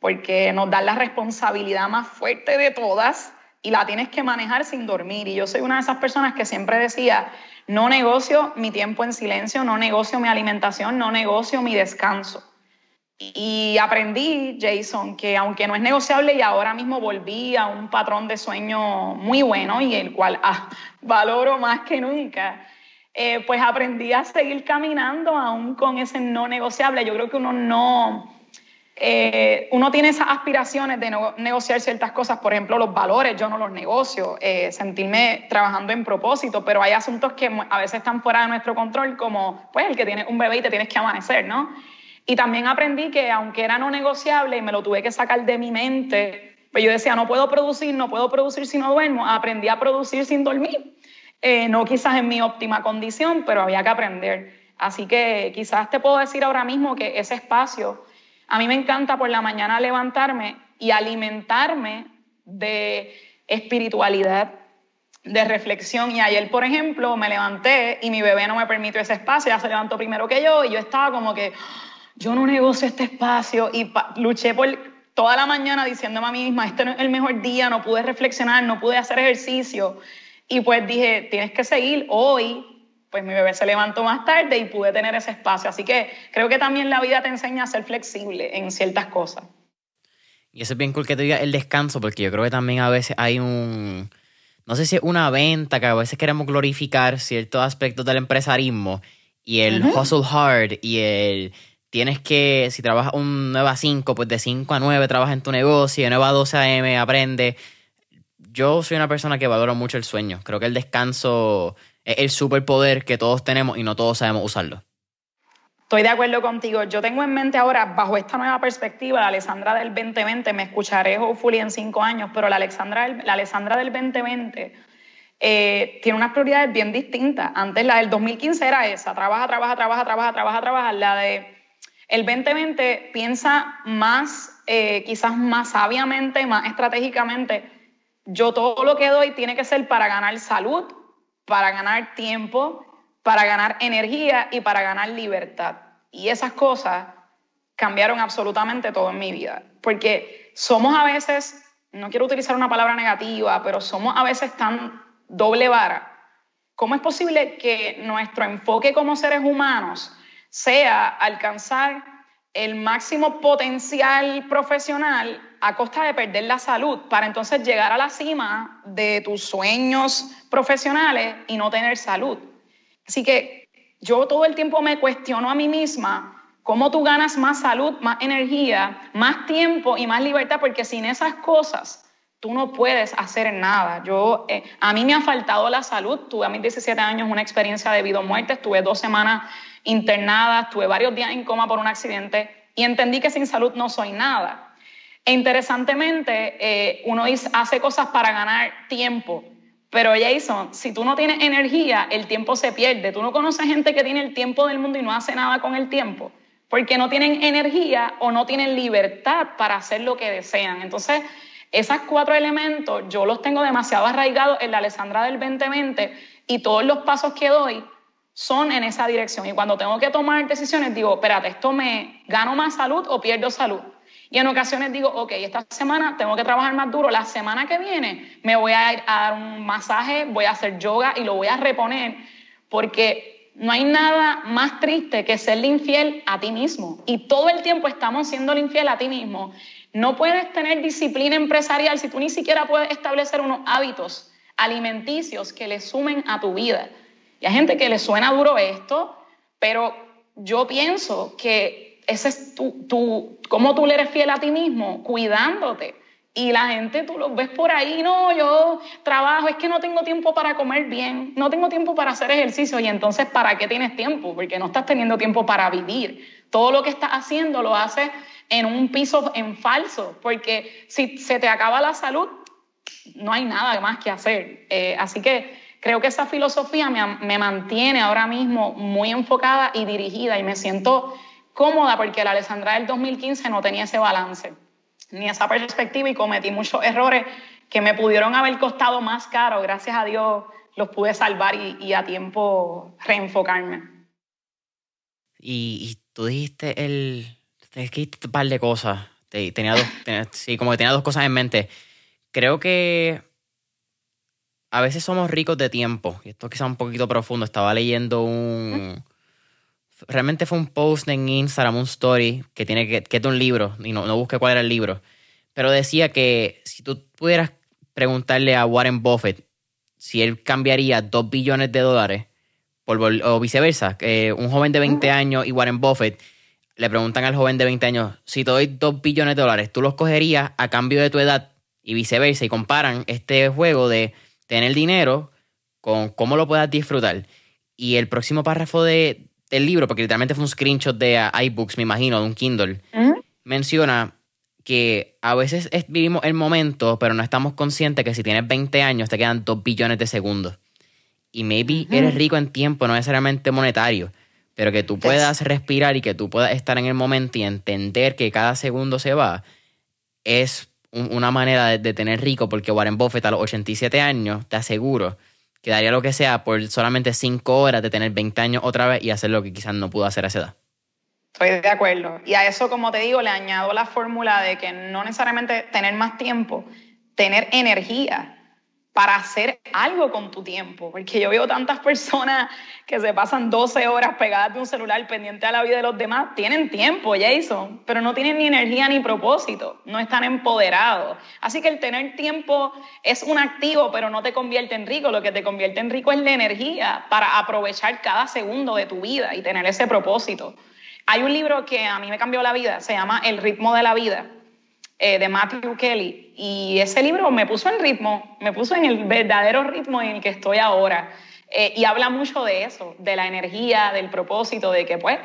porque nos dan la responsabilidad más fuerte de todas y la tienes que manejar sin dormir. Y yo soy una de esas personas que siempre decía, no negocio mi tiempo en silencio, no negocio mi alimentación, no negocio mi descanso. Y aprendí, Jason, que aunque no es negociable y ahora mismo volví a un patrón de sueño muy bueno y el cual ah, valoro más que nunca, eh, pues aprendí a seguir caminando aún con ese no negociable. Yo creo que uno no eh, uno tiene esas aspiraciones de negociar ciertas cosas, por ejemplo, los valores, yo no los negocio, eh, sentirme trabajando en propósito, pero hay asuntos que a veces están fuera de nuestro control, como pues el que tiene un bebé y te tienes que amanecer, ¿no? Y también aprendí que aunque era no negociable y me lo tuve que sacar de mi mente, pues yo decía, no puedo producir, no puedo producir si no duermo, aprendí a producir sin dormir. Eh, no quizás en mi óptima condición, pero había que aprender. Así que quizás te puedo decir ahora mismo que ese espacio a mí me encanta por la mañana levantarme y alimentarme de espiritualidad, de reflexión. Y ayer, por ejemplo, me levanté y mi bebé no me permitió ese espacio, ya se levantó primero que yo y yo estaba como que, yo no negocio este espacio y luché por toda la mañana diciéndome a mí misma, este no es el mejor día, no pude reflexionar, no pude hacer ejercicio. Y pues dije, tienes que seguir hoy, pues mi bebé se levantó más tarde y pude tener ese espacio. Así que creo que también la vida te enseña a ser flexible en ciertas cosas. Y eso es bien cool que te diga el descanso, porque yo creo que también a veces hay un, no sé si es una venta, que a veces queremos glorificar ciertos aspectos del empresarismo y el hustle hard y el tienes que, si trabajas un 9 a 5, pues de 5 a 9 trabajas en tu negocio, de 9 a 12 a.m. aprende. Yo soy una persona que valoro mucho el sueño. Creo que el descanso es el superpoder que todos tenemos y no todos sabemos usarlo. Estoy de acuerdo contigo. Yo tengo en mente ahora, bajo esta nueva perspectiva, la Alessandra del 2020, me escucharé hopefully en cinco años, pero la Alessandra, la Alessandra del 2020 eh, tiene unas prioridades bien distintas. Antes la del 2015 era esa, trabaja, trabaja, trabaja, trabaja, trabaja, trabaja. La de el 2020 piensa más, eh, quizás más sabiamente, más estratégicamente. Yo todo lo que doy tiene que ser para ganar salud, para ganar tiempo, para ganar energía y para ganar libertad. Y esas cosas cambiaron absolutamente todo en mi vida. Porque somos a veces, no quiero utilizar una palabra negativa, pero somos a veces tan doble vara. ¿Cómo es posible que nuestro enfoque como seres humanos sea alcanzar el máximo potencial profesional a costa de perder la salud para entonces llegar a la cima de tus sueños profesionales y no tener salud. Así que yo todo el tiempo me cuestiono a mí misma cómo tú ganas más salud, más energía, más tiempo y más libertad, porque sin esas cosas tú no puedes hacer nada. Yo, eh, a mí me ha faltado la salud. Tuve a mis 17 años una experiencia de vida o muerte. Estuve dos semanas internada, estuve varios días en coma por un accidente y entendí que sin salud no soy nada. E interesantemente, eh, uno hace cosas para ganar tiempo, pero Jason, si tú no tienes energía, el tiempo se pierde. Tú no conoces gente que tiene el tiempo del mundo y no hace nada con el tiempo, porque no tienen energía o no tienen libertad para hacer lo que desean. Entonces, esos cuatro elementos yo los tengo demasiado arraigados en la Alessandra del 2020 y todos los pasos que doy son en esa dirección. Y cuando tengo que tomar decisiones, digo, espérate, ¿esto me gano más salud o pierdo salud? Y en ocasiones digo, ok, esta semana tengo que trabajar más duro, la semana que viene me voy a, ir a dar un masaje, voy a hacer yoga y lo voy a reponer, porque no hay nada más triste que serle infiel a ti mismo. Y todo el tiempo estamos siendo infiel a ti mismo. No puedes tener disciplina empresarial si tú ni siquiera puedes establecer unos hábitos alimenticios que le sumen a tu vida. Y hay gente que le suena duro esto, pero yo pienso que ese es tu, tu, cómo tú le eres fiel a ti mismo, cuidándote, Y la gente, tú los ves por ahí, no, yo trabajo, es que no tengo tiempo para comer bien, no tengo tiempo para hacer ejercicio. Y entonces, ¿para qué tienes tiempo? Porque no estás teniendo tiempo para vivir. Todo lo que estás haciendo lo haces en un piso en falso, porque si se te acaba la salud, no hay nada más que hacer. Eh, así que creo que esa filosofía me, me mantiene ahora mismo muy enfocada y dirigida y me siento cómoda porque la Alessandra del 2015 no tenía ese balance ni esa perspectiva y cometí muchos errores que me pudieron haber costado más caro. Gracias a Dios los pude salvar y, a tiempo reenfocarme. Y, tú dijiste el... Es que un par de cosas. Tenía dos, sí, como que tenía dos cosas en mente. Creo que a veces somos ricos de tiempo. Y esto quizá un poquito profundo. Estaba leyendo un realmente fue un post en Instagram, un story, que tiene que, que es de un libro, y no, no busqué cuál era el libro, pero decía que si tú pudieras preguntarle a Warren Buffett si él cambiaría 2 billones de dólares, por, o viceversa, que un joven de 20 años y Warren Buffett le preguntan al joven de 20 años, si te doy 2 billones de dólares, ¿tú los cogerías a cambio de tu edad? Y viceversa, y comparan este juego de tener dinero con cómo lo puedas disfrutar. Y el próximo párrafo de, el libro, porque literalmente fue un screenshot de uh, iBooks, me imagino, de un Kindle, menciona que a veces vivimos el momento, pero no estamos conscientes que si tienes 20 años te quedan 2 billones de segundos. Y maybe eres rico en tiempo, no necesariamente monetario, pero que tú puedas respirar y que tú puedas estar en el momento y entender que cada segundo se va, es una manera de, tener rico, porque Warren Buffett a los 87 años, te aseguro, que daría lo que sea por solamente cinco horas de tener 20 años otra vez y hacer lo que quizás no pudo hacer a esa edad. Estoy de acuerdo. Y a eso, como te digo, le añado la fórmula de que no necesariamente tener más tiempo, tener energía para hacer algo con tu tiempo, porque yo veo tantas personas que se pasan 12 horas pegadas de un celular pendiente a la vida de los demás, tienen tiempo, Jason, pero no tienen ni energía ni propósito, no están empoderados. Así que el tener tiempo es un activo, pero no te convierte en rico, lo que te convierte en rico es la energía para aprovechar cada segundo de tu vida y tener ese propósito. Hay un libro que a mí me cambió la vida, se llama El ritmo de la vida eh, de Matthew Kelly. Y ese libro me puso en ritmo, me puso en el verdadero ritmo en el que estoy ahora. Eh, y habla mucho de eso, de la energía, del propósito, de que pues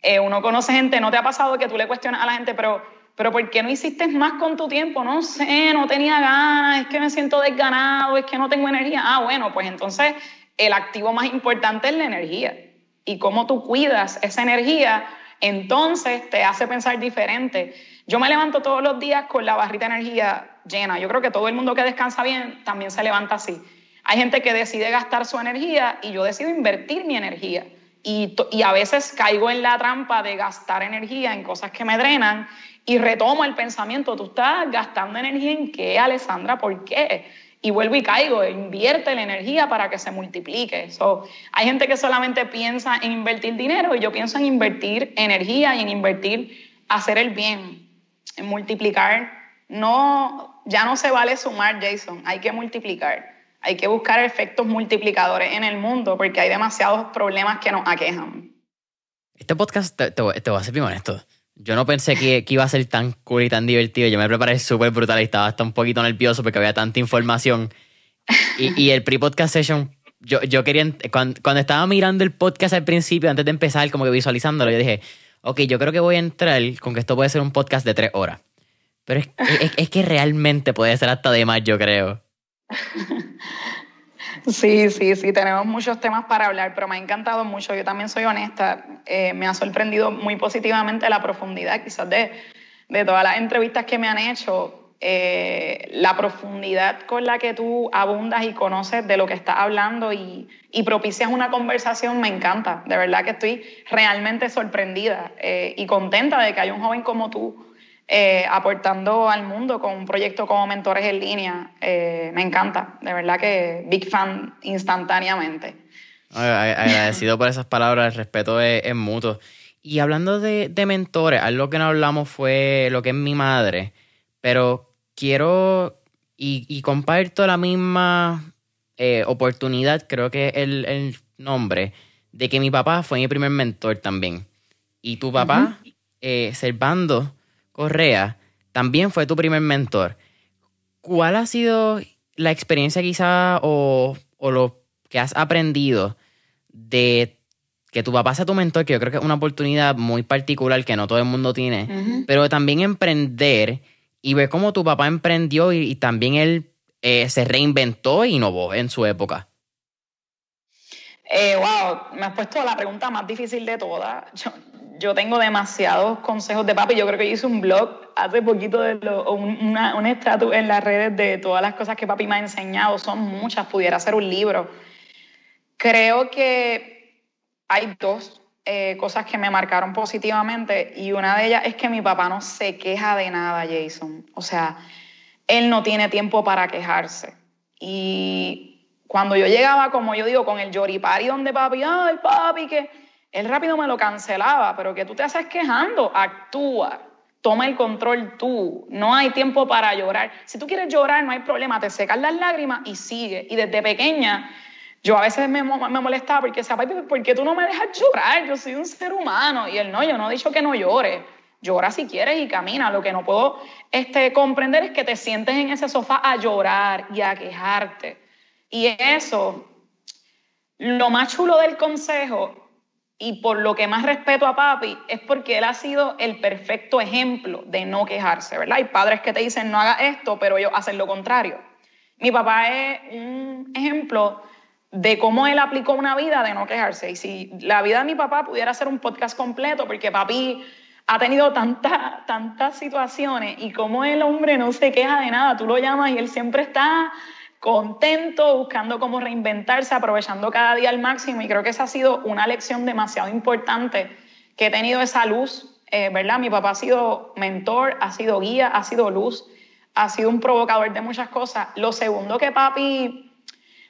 eh, uno conoce gente, ¿no te ha pasado que tú le cuestionas a la gente, pero, pero ¿por qué no hiciste más con tu tiempo? No sé, no tenía ganas, es que me siento desganado, es que no tengo energía. Ah, bueno, pues entonces el activo más importante es la energía. Y cómo tú cuidas esa energía, entonces te hace pensar diferente. Yo me levanto todos los días con la barrita de energía llena. Yo creo que todo el mundo que descansa bien también se levanta así. Hay gente que decide gastar su energía y yo decido invertir mi energía. Y, y, a veces caigo en la trampa de gastar energía en cosas que me drenan y retomo el pensamiento, tú estás gastando energía en qué, Alessandra, ¿por qué? Y vuelvo y caigo, invierte la energía para que se multiplique. So, hay gente que solamente piensa en invertir dinero y yo pienso en invertir energía y en invertir hacer el bien en multiplicar. No, ya no se vale sumar, Jason, hay que multiplicar. Hay que buscar efectos multiplicadores en el mundo porque hay demasiados problemas que nos aquejan. Este podcast, te, voy a ser bien honesto. Yo no pensé que, iba a ser tan cool y tan divertido. Yo me preparé súper brutal y estaba hasta un poquito nervioso porque había tanta información. Y, el pre-podcast session, yo, yo quería. Cuando, cuando, estaba mirando el podcast al principio, antes de empezar, como que visualizándolo, yo dije, ok, yo creo que voy a entrar con que esto puede ser un podcast de tres horas. Pero es, que realmente puede ser hasta de más, yo creo. Sí, sí, sí, tenemos muchos temas para hablar, pero me ha encantado mucho. Yo también soy honesta, eh, me ha sorprendido muy positivamente la profundidad quizás de, de todas las entrevistas que me han hecho. Eh, la profundidad con la que tú abundas y conoces de lo que estás hablando y, propicias una conversación me encanta. De verdad que estoy realmente sorprendida eh, y contenta de que hay un joven como tú eh, aportando al mundo con un proyecto como Mentores en Línea. me encanta, de verdad que big fan instantáneamente. Agradecido por esas palabras, el respeto es, mutuo. Y hablando de, de mentores, algo que no hablamos fue lo que es mi madre pero quiero y, comparto la misma eh, oportunidad, creo que el, el nombre, de que mi papá fue mi primer mentor también. Y tu papá, uh Servando Correa, también fue tu primer mentor. ¿cuál ha sido la experiencia quizá o, o lo que has aprendido de que tu papá sea tu mentor, que yo creo que es una oportunidad muy particular que no todo el mundo tiene, pero también emprender y ver cómo tu papá emprendió y, también él eh, se reinventó e innovó en su época. Eh, wow, me has puesto la pregunta más difícil de todas. Yo, tengo demasiados consejos de papi. Yo creo que hice un blog hace poquito de lo, una, un estatus en las redes de todas las cosas que papi me ha enseñado. Son muchas, pudiera ser un libro. Creo que hay dos eh, cosas que me marcaron positivamente y una de ellas es que mi papá no se queja de nada, Jason. O sea, él no tiene tiempo para quejarse. Y cuando yo llegaba, como yo digo, con el yoripari donde papi, ay papi, que él rápido me lo cancelaba, pero que tú te haces quejando, actúa, toma el control tú, no hay tiempo para llorar. Si tú quieres llorar, no hay problema, te secas las lágrimas y sigue. Y desde pequeña, yo a veces me, me molestaba porque decía, papi, ¿por qué tú no me dejas llorar? Yo soy un ser humano. Y él no, yo no he dicho que no llore. Llora si quieres y camina. Lo que no puedo este, comprender es que te sientes en ese sofá a llorar y a quejarte. Y eso, lo más chulo del consejo y por lo que más respeto a papi es porque él ha sido el perfecto ejemplo de no quejarse, ¿verdad? Hay padres que te dicen no haga esto, pero ellos hacen lo contrario. Mi papá es un ejemplo de cómo él aplicó una vida de no quejarse. Y si la vida de mi papá pudiera ser un podcast completo, porque papi ha tenido tantas tantas situaciones y como el hombre no se queja de nada, tú lo llamas y él siempre está contento, buscando cómo reinventarse, aprovechando cada día al máximo. Y creo que esa ha sido una lección demasiado importante que he tenido esa luz, eh, ¿verdad? Mi papá ha sido mentor, ha sido guía, ha sido luz, ha sido un provocador de muchas cosas. Lo segundo que papi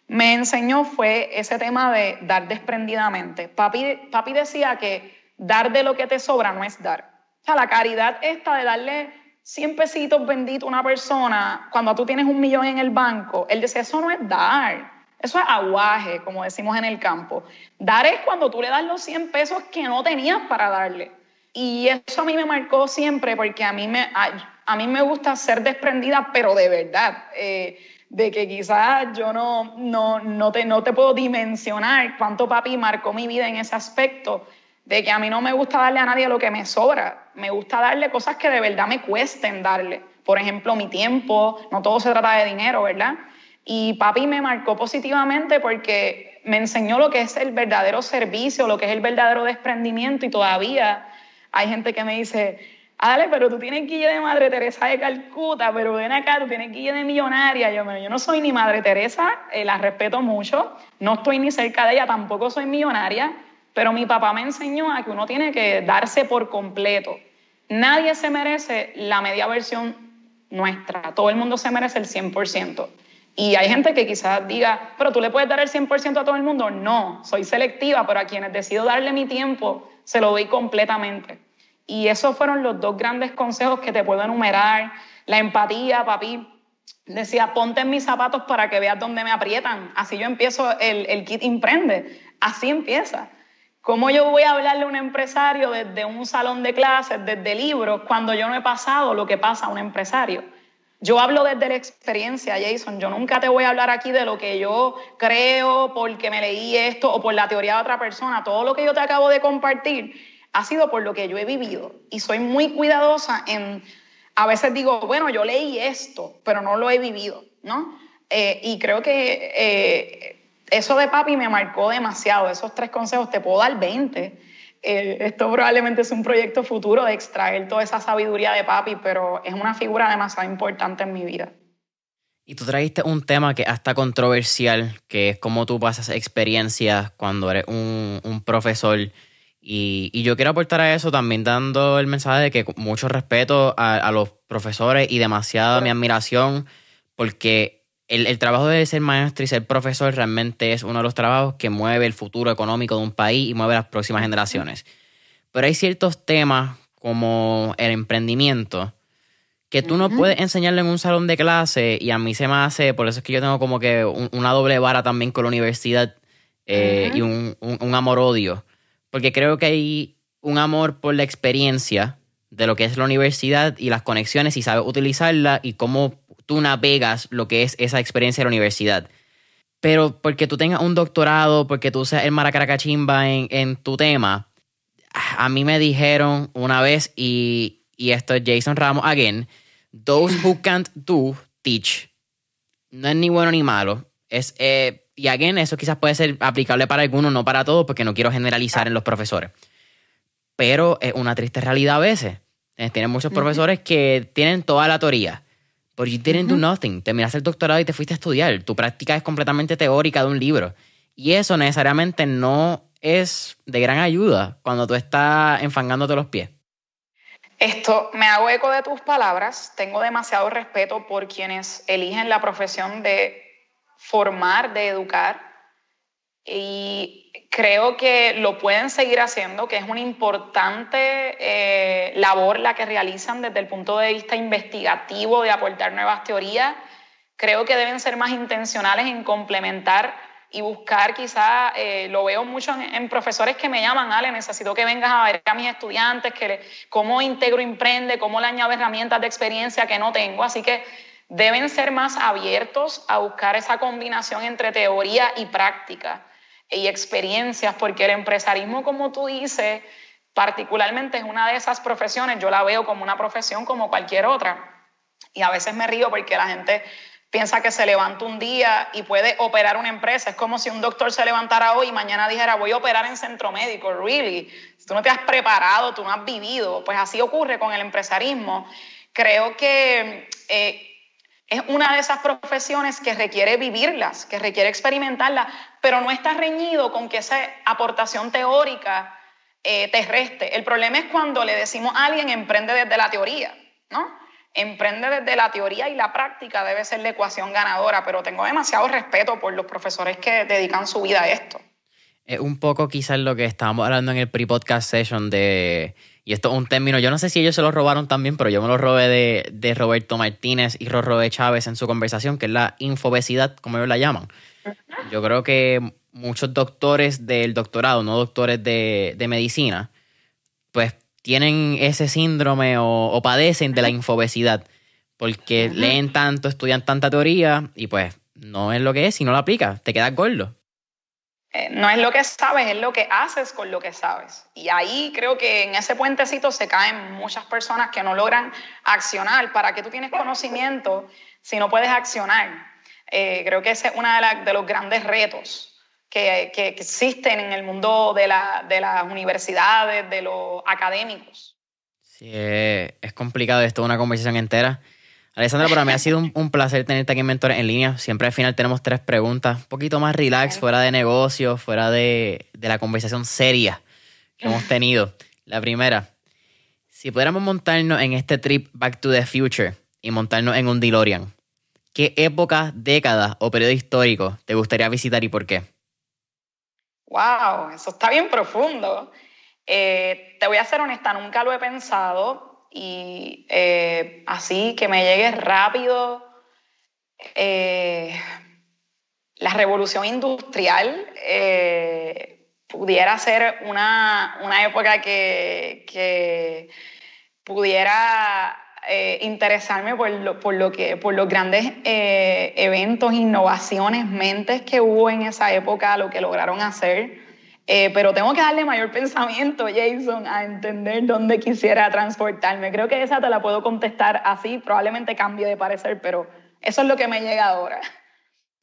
me enseñó fue ese tema de dar desprendidamente. Papi, papi decía que dar de lo que te sobra no es dar. O sea, la caridad esta de darle 100 pesitos bendito a una persona, cuando tú tienes un millón en el banco, él dice, eso no es dar, eso es aguaje, como decimos en el campo. Dar es cuando tú le das los 100 pesos que no tenías para darle. Y eso a mí me marcó siempre porque a mí me, a, mí me gusta ser desprendida, pero de verdad. Eh, de que quizás yo no, no, no, te, no te puedo dimensionar cuánto papi marcó mi vida en ese aspecto de que a mí no me gusta darle a nadie lo que me sobra, me gusta darle cosas que de verdad me cuesten darle. Por ejemplo, mi tiempo, no todo se trata de dinero, ¿verdad? Y papi me marcó positivamente porque me enseñó lo que es el verdadero servicio, lo que es el verdadero desprendimiento y todavía hay gente que me dice, dale, pero tú tienes guille de Madre Teresa de Calcuta, pero ven acá, tú tienes guille de millonaria. Yo, yo no soy ni Madre Teresa, eh, la respeto mucho, no estoy ni cerca de ella, tampoco soy millonaria, pero mi papá me enseñó a que uno tiene que darse por completo. Nadie se merece la media versión nuestra, todo el mundo se merece el 100%. Y hay gente que quizás diga, pero tú le puedes dar el 100% a todo el mundo. No, soy selectiva, pero a quienes decido darle mi tiempo, se lo doy completamente. Y esos fueron los dos grandes consejos que te puedo enumerar. La empatía, papi, decía, ponte en mis zapatos para que veas dónde me aprietan. Así yo empiezo el, el kit Imprende. Así empieza. ¿Cómo yo voy a hablarle a un empresario desde un salón de clases, desde libros, cuando yo no he pasado lo que pasa a un empresario? Yo hablo desde la experiencia, Jason. Yo nunca te voy a hablar aquí de lo que yo creo porque me leí esto o por la teoría de otra persona. Todo lo que yo te acabo de compartir ha sido por lo que yo he vivido. Y soy muy cuidadosa en, a veces digo, bueno, yo leí esto, pero no lo he vivido, ¿no? Eh, y creo que eh, eso de papi me marcó demasiado. Esos tres consejos, te puedo dar 20. Eh, esto probablemente es un proyecto futuro de extraer toda esa sabiduría de papi, pero es una figura demasiado importante en mi vida. Y tú trajiste un tema que hasta controversial, que es cómo tú pasas experiencias cuando eres un, profesor. Y, yo quiero aportar a eso también dando el mensaje de que mucho respeto a, a los profesores y demasiada mi admiración, porque el, trabajo de ser maestro y ser profesor realmente es uno de los trabajos que mueve el futuro económico de un país y mueve las próximas generaciones. Pero hay ciertos temas como el emprendimiento que tú no puedes enseñarle en un salón de clase y a mí se me hace, por eso es que yo tengo como que una doble vara también con la universidad eh, y un, un amor-odio, porque creo que hay un amor por la experiencia de lo que es la universidad y las conexiones y sabes utilizarla y cómo tú navegas lo que es esa experiencia de la universidad. Pero porque tú tengas un doctorado, porque tú seas el maracaracachimba en, en tu tema, a mí me dijeron una vez, y, y esto es Jason Ramos again, those who can't do, teach. No es ni bueno ni malo. Es, eh, y again, eso quizás puede ser aplicable para algunos, no para todos, porque no quiero generalizar en los profesores. Pero es una triste realidad a veces. Eh, tienen muchos profesores que tienen toda la teoría, pero you didn't do nothing. Terminaste el doctorado y te fuiste a estudiar. Tu práctica es completamente teórica de un libro. Y eso necesariamente no es de gran ayuda cuando tú estás enfangándote los pies. Esto, me hago eco de tus palabras. Tengo demasiado respeto por quienes eligen la profesión de formar, de educar. Y creo que lo pueden seguir haciendo, que es una importante eh, labor la que realizan desde el punto de vista investigativo, de aportar nuevas teorías. Creo que deben ser más intencionales en complementar y buscar quizá, eh, lo veo mucho en, profesores que me llaman, Ale, necesito que vengas a ver a mis estudiantes, que cómo integro Imprende, cómo le añado herramientas de experiencia que no tengo. Así que deben ser más abiertos a buscar esa combinación entre teoría y práctica y experiencias, porque el empresarismo, como tú dices, particularmente es una de esas profesiones, yo la veo como una profesión como cualquier otra. Y a veces me río porque la gente piensa que se levanta un día y puede operar una empresa. Es como si un doctor se levantara hoy y mañana dijera, voy a operar en centro médico. Really, si tú no te has preparado, tú no has vivido, pues así ocurre con el empresarismo. Creo que eh, es una de esas profesiones que requiere vivirlas, que requiere experimentarlas, pero no está reñido con que esa aportación teórica eh, te reste. El problema es cuando le decimos a alguien emprende desde la teoría, ¿no? Emprende desde la teoría y la práctica debe ser la ecuación ganadora, pero tengo demasiado respeto por los profesores que dedican su vida a esto. Es un poco quizás lo que estábamos hablando en el pre-podcast session de y esto es un término, yo no sé si ellos se lo robaron también, pero yo me lo robé de, Roberto Martínez y Rorrobe Chávez en su conversación, que es la infobesidad, como ellos la llaman. Yo creo que muchos doctores del doctorado, no doctores de, medicina, pues tienen ese síndrome o, padecen de la infobesidad, porque leen tanto, estudian tanta teoría y pues no es lo que es, si no lo aplicas, te quedas gordo. Eh, no es lo que sabes, es lo que haces con lo que sabes. Y ahí creo que en ese puentecito se caen muchas personas que no logran accionar. ¿Para qué tú tienes conocimiento si no puedes accionar? Eh, creo que ese es uno de, los grandes retos que, existen en el mundo de, de, las universidades, de los académicos. Sí, es complicado esto, una conversación entera. Alessandra, para mí ha sido un, placer tenerte aquí en Mentores en línea. Siempre al final tenemos tres preguntas, un poquito más relax, fuera de negocio, fuera de, la conversación seria que hemos tenido. La primera, si pudiéramos montarnos en este trip Back to the Future y montarnos en un DeLorean, ¿qué época, década o periodo histórico te gustaría visitar y por qué? Wow, eso está bien profundo. Eh, te voy a ser honesta, nunca lo he pensado y eh, así que me llegue rápido. Eh, la revolución industrial eh, pudiera ser una, época que, pudiera interesarme por, lo, por, lo que, por los grandes eventos, innovaciones, mentes que hubo en esa época, lo que lograron hacer. Eh, pero tengo que darle mayor pensamiento, Jason, a entender dónde quisiera transportarme. Creo que esa te la puedo contestar así, probablemente cambie de parecer, pero eso es lo que me llega ahora.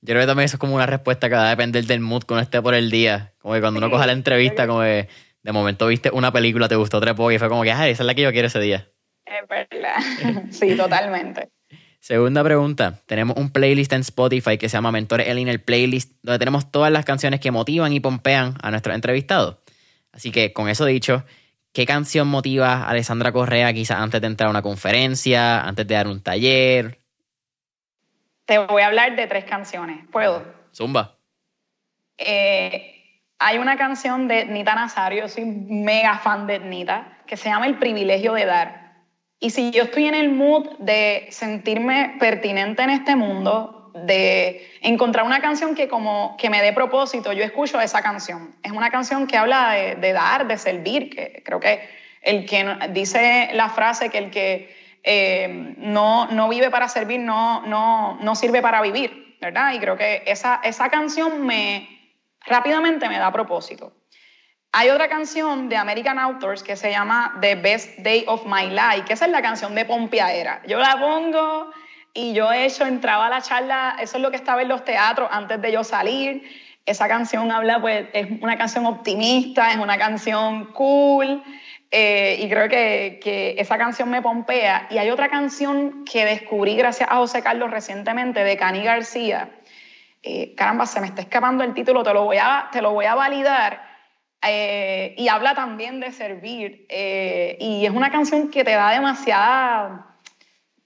Yo creo que también eso es como una respuesta que va a depender del mood que uno esté por el día. Como que cuando uno coja la entrevista, como que de momento viste una película, te gustó otra poco y fue como que, esa es la que yo quiero ese día. Es verdad. sí, totalmente. Segunda pregunta. Tenemos un playlist en Spotify que se llama Mentores en el Playlist, donde tenemos todas las canciones que motivan y pompean a nuestros entrevistados. Así que, con eso dicho, ¿qué canción motiva a Alessandra Correa quizás antes de entrar a una conferencia, antes de dar un taller? Te voy a hablar de tres canciones. ¿Puedo? Zumba. Eh, hay una canción de Nita Nazario, soy mega fan de Nita, que se llama El privilegio de dar. Y si yo estoy en el mood de sentirme pertinente en este mundo, de encontrar una canción que como que me dé propósito, yo escucho esa canción. Es una canción que habla de, dar, de servir, que creo que el que dice la frase que el que eh, no, no vive para servir, no, no, no sirve para vivir, ¿verdad? Y creo que esa, esa canción me rápidamente me da propósito. Hay otra canción de American Authors que se llama The Best Day of My Life, que esa es la canción de Pompeadera. Yo la pongo y yo he hecho, entraba a la charla, eso es lo que estaba en los teatros antes de yo salir. Esa canción habla, pues, es una canción optimista, es una canción cool. Eh, y creo que, que, esa canción me pompea. Y hay otra canción que descubrí gracias a José Carlos recientemente de Cani García. Eh, caramba, se me está escapando el título, te lo voy a, te lo voy a validar. Eh, y habla también de servir. y es una canción que te da demasiada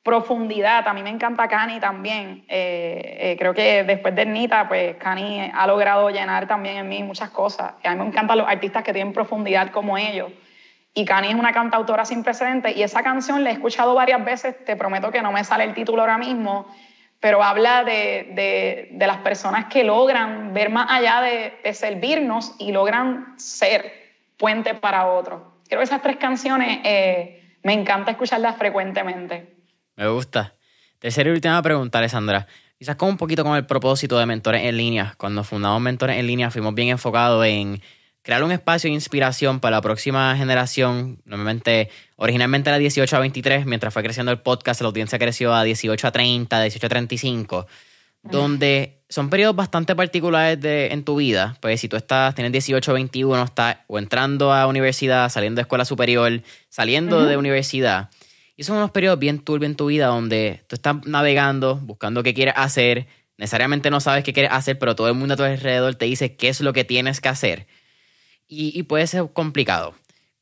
profundidad. A mí me encanta Cani también. creo que después de Nita, pues Cani ha logrado llenar también en mí muchas cosas. A mí me encantan los artistas que tienen profundidad como ellos. Y Cani es una cantautora sin precedentes y esa canción la he escuchado varias veces, te prometo que no me sale el título ahora mismo, pero habla de, de, las personas que logran ver más allá de, servirnos y logran ser puente para otros. Creo que esas tres canciones eh, me encanta escucharlas frecuentemente. Me gusta. Tercera y última pregunta, Alessandra. Quizás con un poquito con el propósito de Mentores en Línea. Cuando fundamos Mentores en Línea fuimos bien enfocados en crear un espacio de inspiración para la próxima generación. Normalmente, originalmente era 18 a 23, mientras fue creciendo el podcast, la audiencia creció a 18 a 30, 18 a 35, donde son periodos bastante particulares de, en tu vida. Pues si tú estás, tienes 18 a 21, estás o entrando a universidad, saliendo de escuela superior, saliendo de universidad. Y son unos periodos bien turbios en tu vida donde tú estás navegando, buscando qué quieres hacer. Necesariamente no sabes qué quieres hacer, pero todo el mundo a tu alrededor te dice qué es lo que tienes que hacer y, puede ser complicado.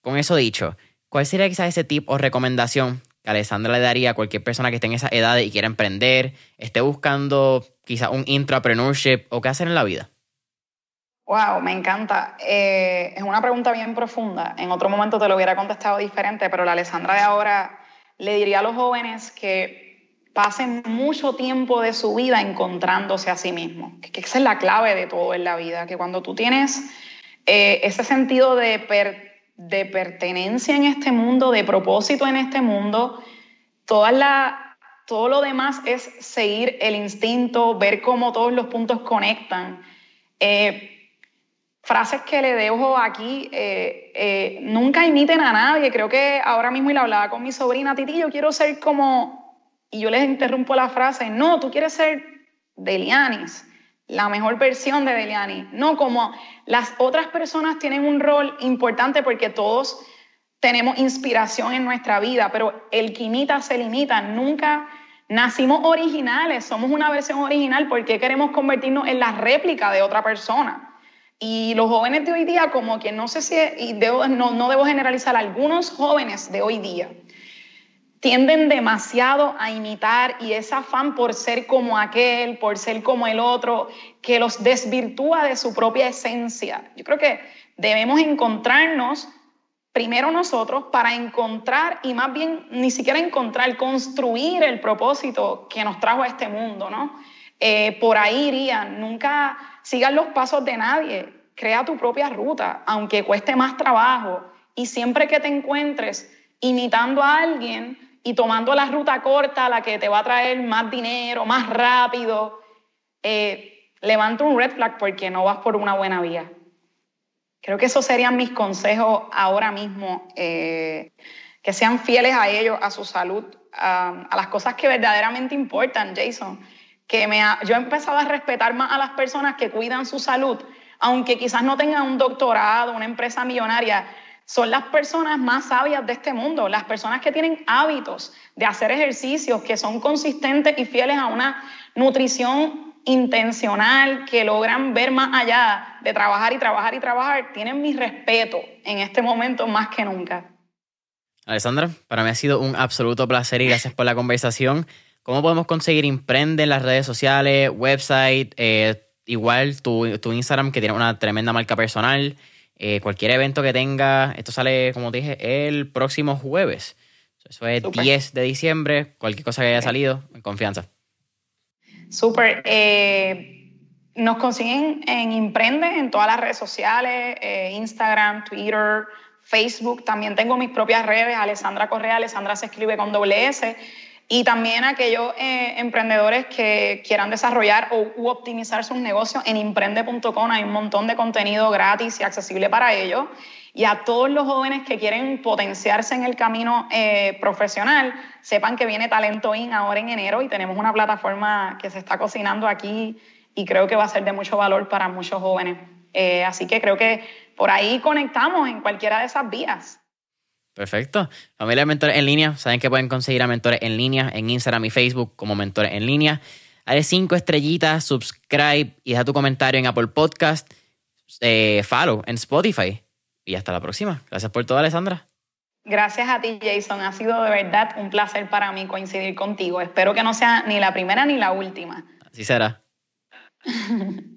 Con eso dicho, ¿cuál sería quizás ese tip o recomendación que Alessandra le daría a cualquier persona que esté en esa edad y quiera emprender, esté buscando quizás un intrapreneurship o qué hacer en la vida? Wow, me encanta. Eh, es una pregunta bien profunda. En otro momento te lo hubiera contestado diferente, pero la Alessandra de ahora le diría a los jóvenes que pasen mucho tiempo de su vida encontrándose a sí mismos, que, que esa es la clave de todo en la vida, que cuando tú tienes eh, ese sentido de, de, pertenencia en este mundo, de propósito en este mundo, toda la, todo lo demás es seguir el instinto, ver cómo todos los puntos conectan. Eh, frases que le dejo aquí, eh, nunca imiten a nadie. Creo que ahora mismo, y la hablaba con mi sobrina, Titi, yo quiero ser como, y yo les interrumpo la frase, no, tú quieres ser Delianis la mejor versión de Deliani. No, como las otras personas tienen un rol importante porque todos tenemos inspiración en nuestra vida, pero el que imita se limita. Nunca nacimos originales, somos una versión original porque queremos convertirnos en la réplica de otra persona. Y los jóvenes de hoy día, como que no sé si, y no, no debo generalizar, algunos jóvenes de hoy día tienden demasiado a imitar y ese afán por ser como aquel, por ser como el otro, que los desvirtúa de su propia esencia. Yo creo que debemos encontrarnos primero nosotros para encontrar y más bien ni siquiera encontrar, construir el propósito que nos trajo a este mundo, ¿no? Eh, por ahí irían, nunca sigan los pasos de nadie, crea tu propia ruta, aunque cueste más trabajo y siempre que te encuentres imitando a alguien, y tomando la ruta corta, la que te va a traer más dinero, más rápido, eh, levanta un red flag porque no vas por una buena vía. Creo que esos serían mis consejos ahora mismo, eh, que sean fieles a ellos, a su salud, a, las cosas que verdaderamente importan, Jason. Que me yo he empezado a respetar más a las personas que cuidan su salud, aunque quizás no tengan un doctorado, una empresa millonaria, son las personas más sabias de este mundo, las personas que tienen hábitos de hacer ejercicios, que son consistentes y fieles a una nutrición intencional, que logran ver más allá de trabajar y trabajar y trabajar, tienen mi respeto en este momento más que nunca. Alessandra, para mí ha sido un absoluto placer y gracias por la conversación. ¿Cómo podemos conseguir Imprende en las redes sociales, website, eh, igual tu, tu Instagram que tiene una tremenda marca personal? Eh, cualquier evento que tenga, esto sale, como dije, el próximo jueves. Eso es 10 de diciembre, cualquier cosa que haya salido, en confianza. Súper. Eh, nos consiguen en Imprende, en todas las redes sociales, eh, Instagram, Twitter, Facebook, también tengo mis propias redes, Alessandra Correa, Alessandra se escribe con doble S, y también aquellos eh, emprendedores que quieran desarrollar o optimizar sus negocios en imprende.com hay un montón de contenido gratis y accesible para ellos. Y a todos los jóvenes que quieren potenciarse en el camino eh, profesional, sepan que viene Talento In ahora en enero y tenemos una plataforma que se está cocinando aquí y creo que va a ser de mucho valor para muchos jóvenes. Eh, así que creo que por ahí conectamos en cualquiera de esas vías. Perfecto. Familia de Mentores en Línea, saben que pueden conseguir a Mentores en Línea en Instagram y Facebook como Mentores en Línea. Dale cinco estrellitas, subscribe y deja tu comentario en Apple Podcast, eh, follow en Spotify. Y hasta la próxima. Gracias por todo, Alessandra. Gracias a ti, Jason. Ha sido de verdad un placer para mí coincidir contigo. Espero que no sea ni la primera ni la última. Así será.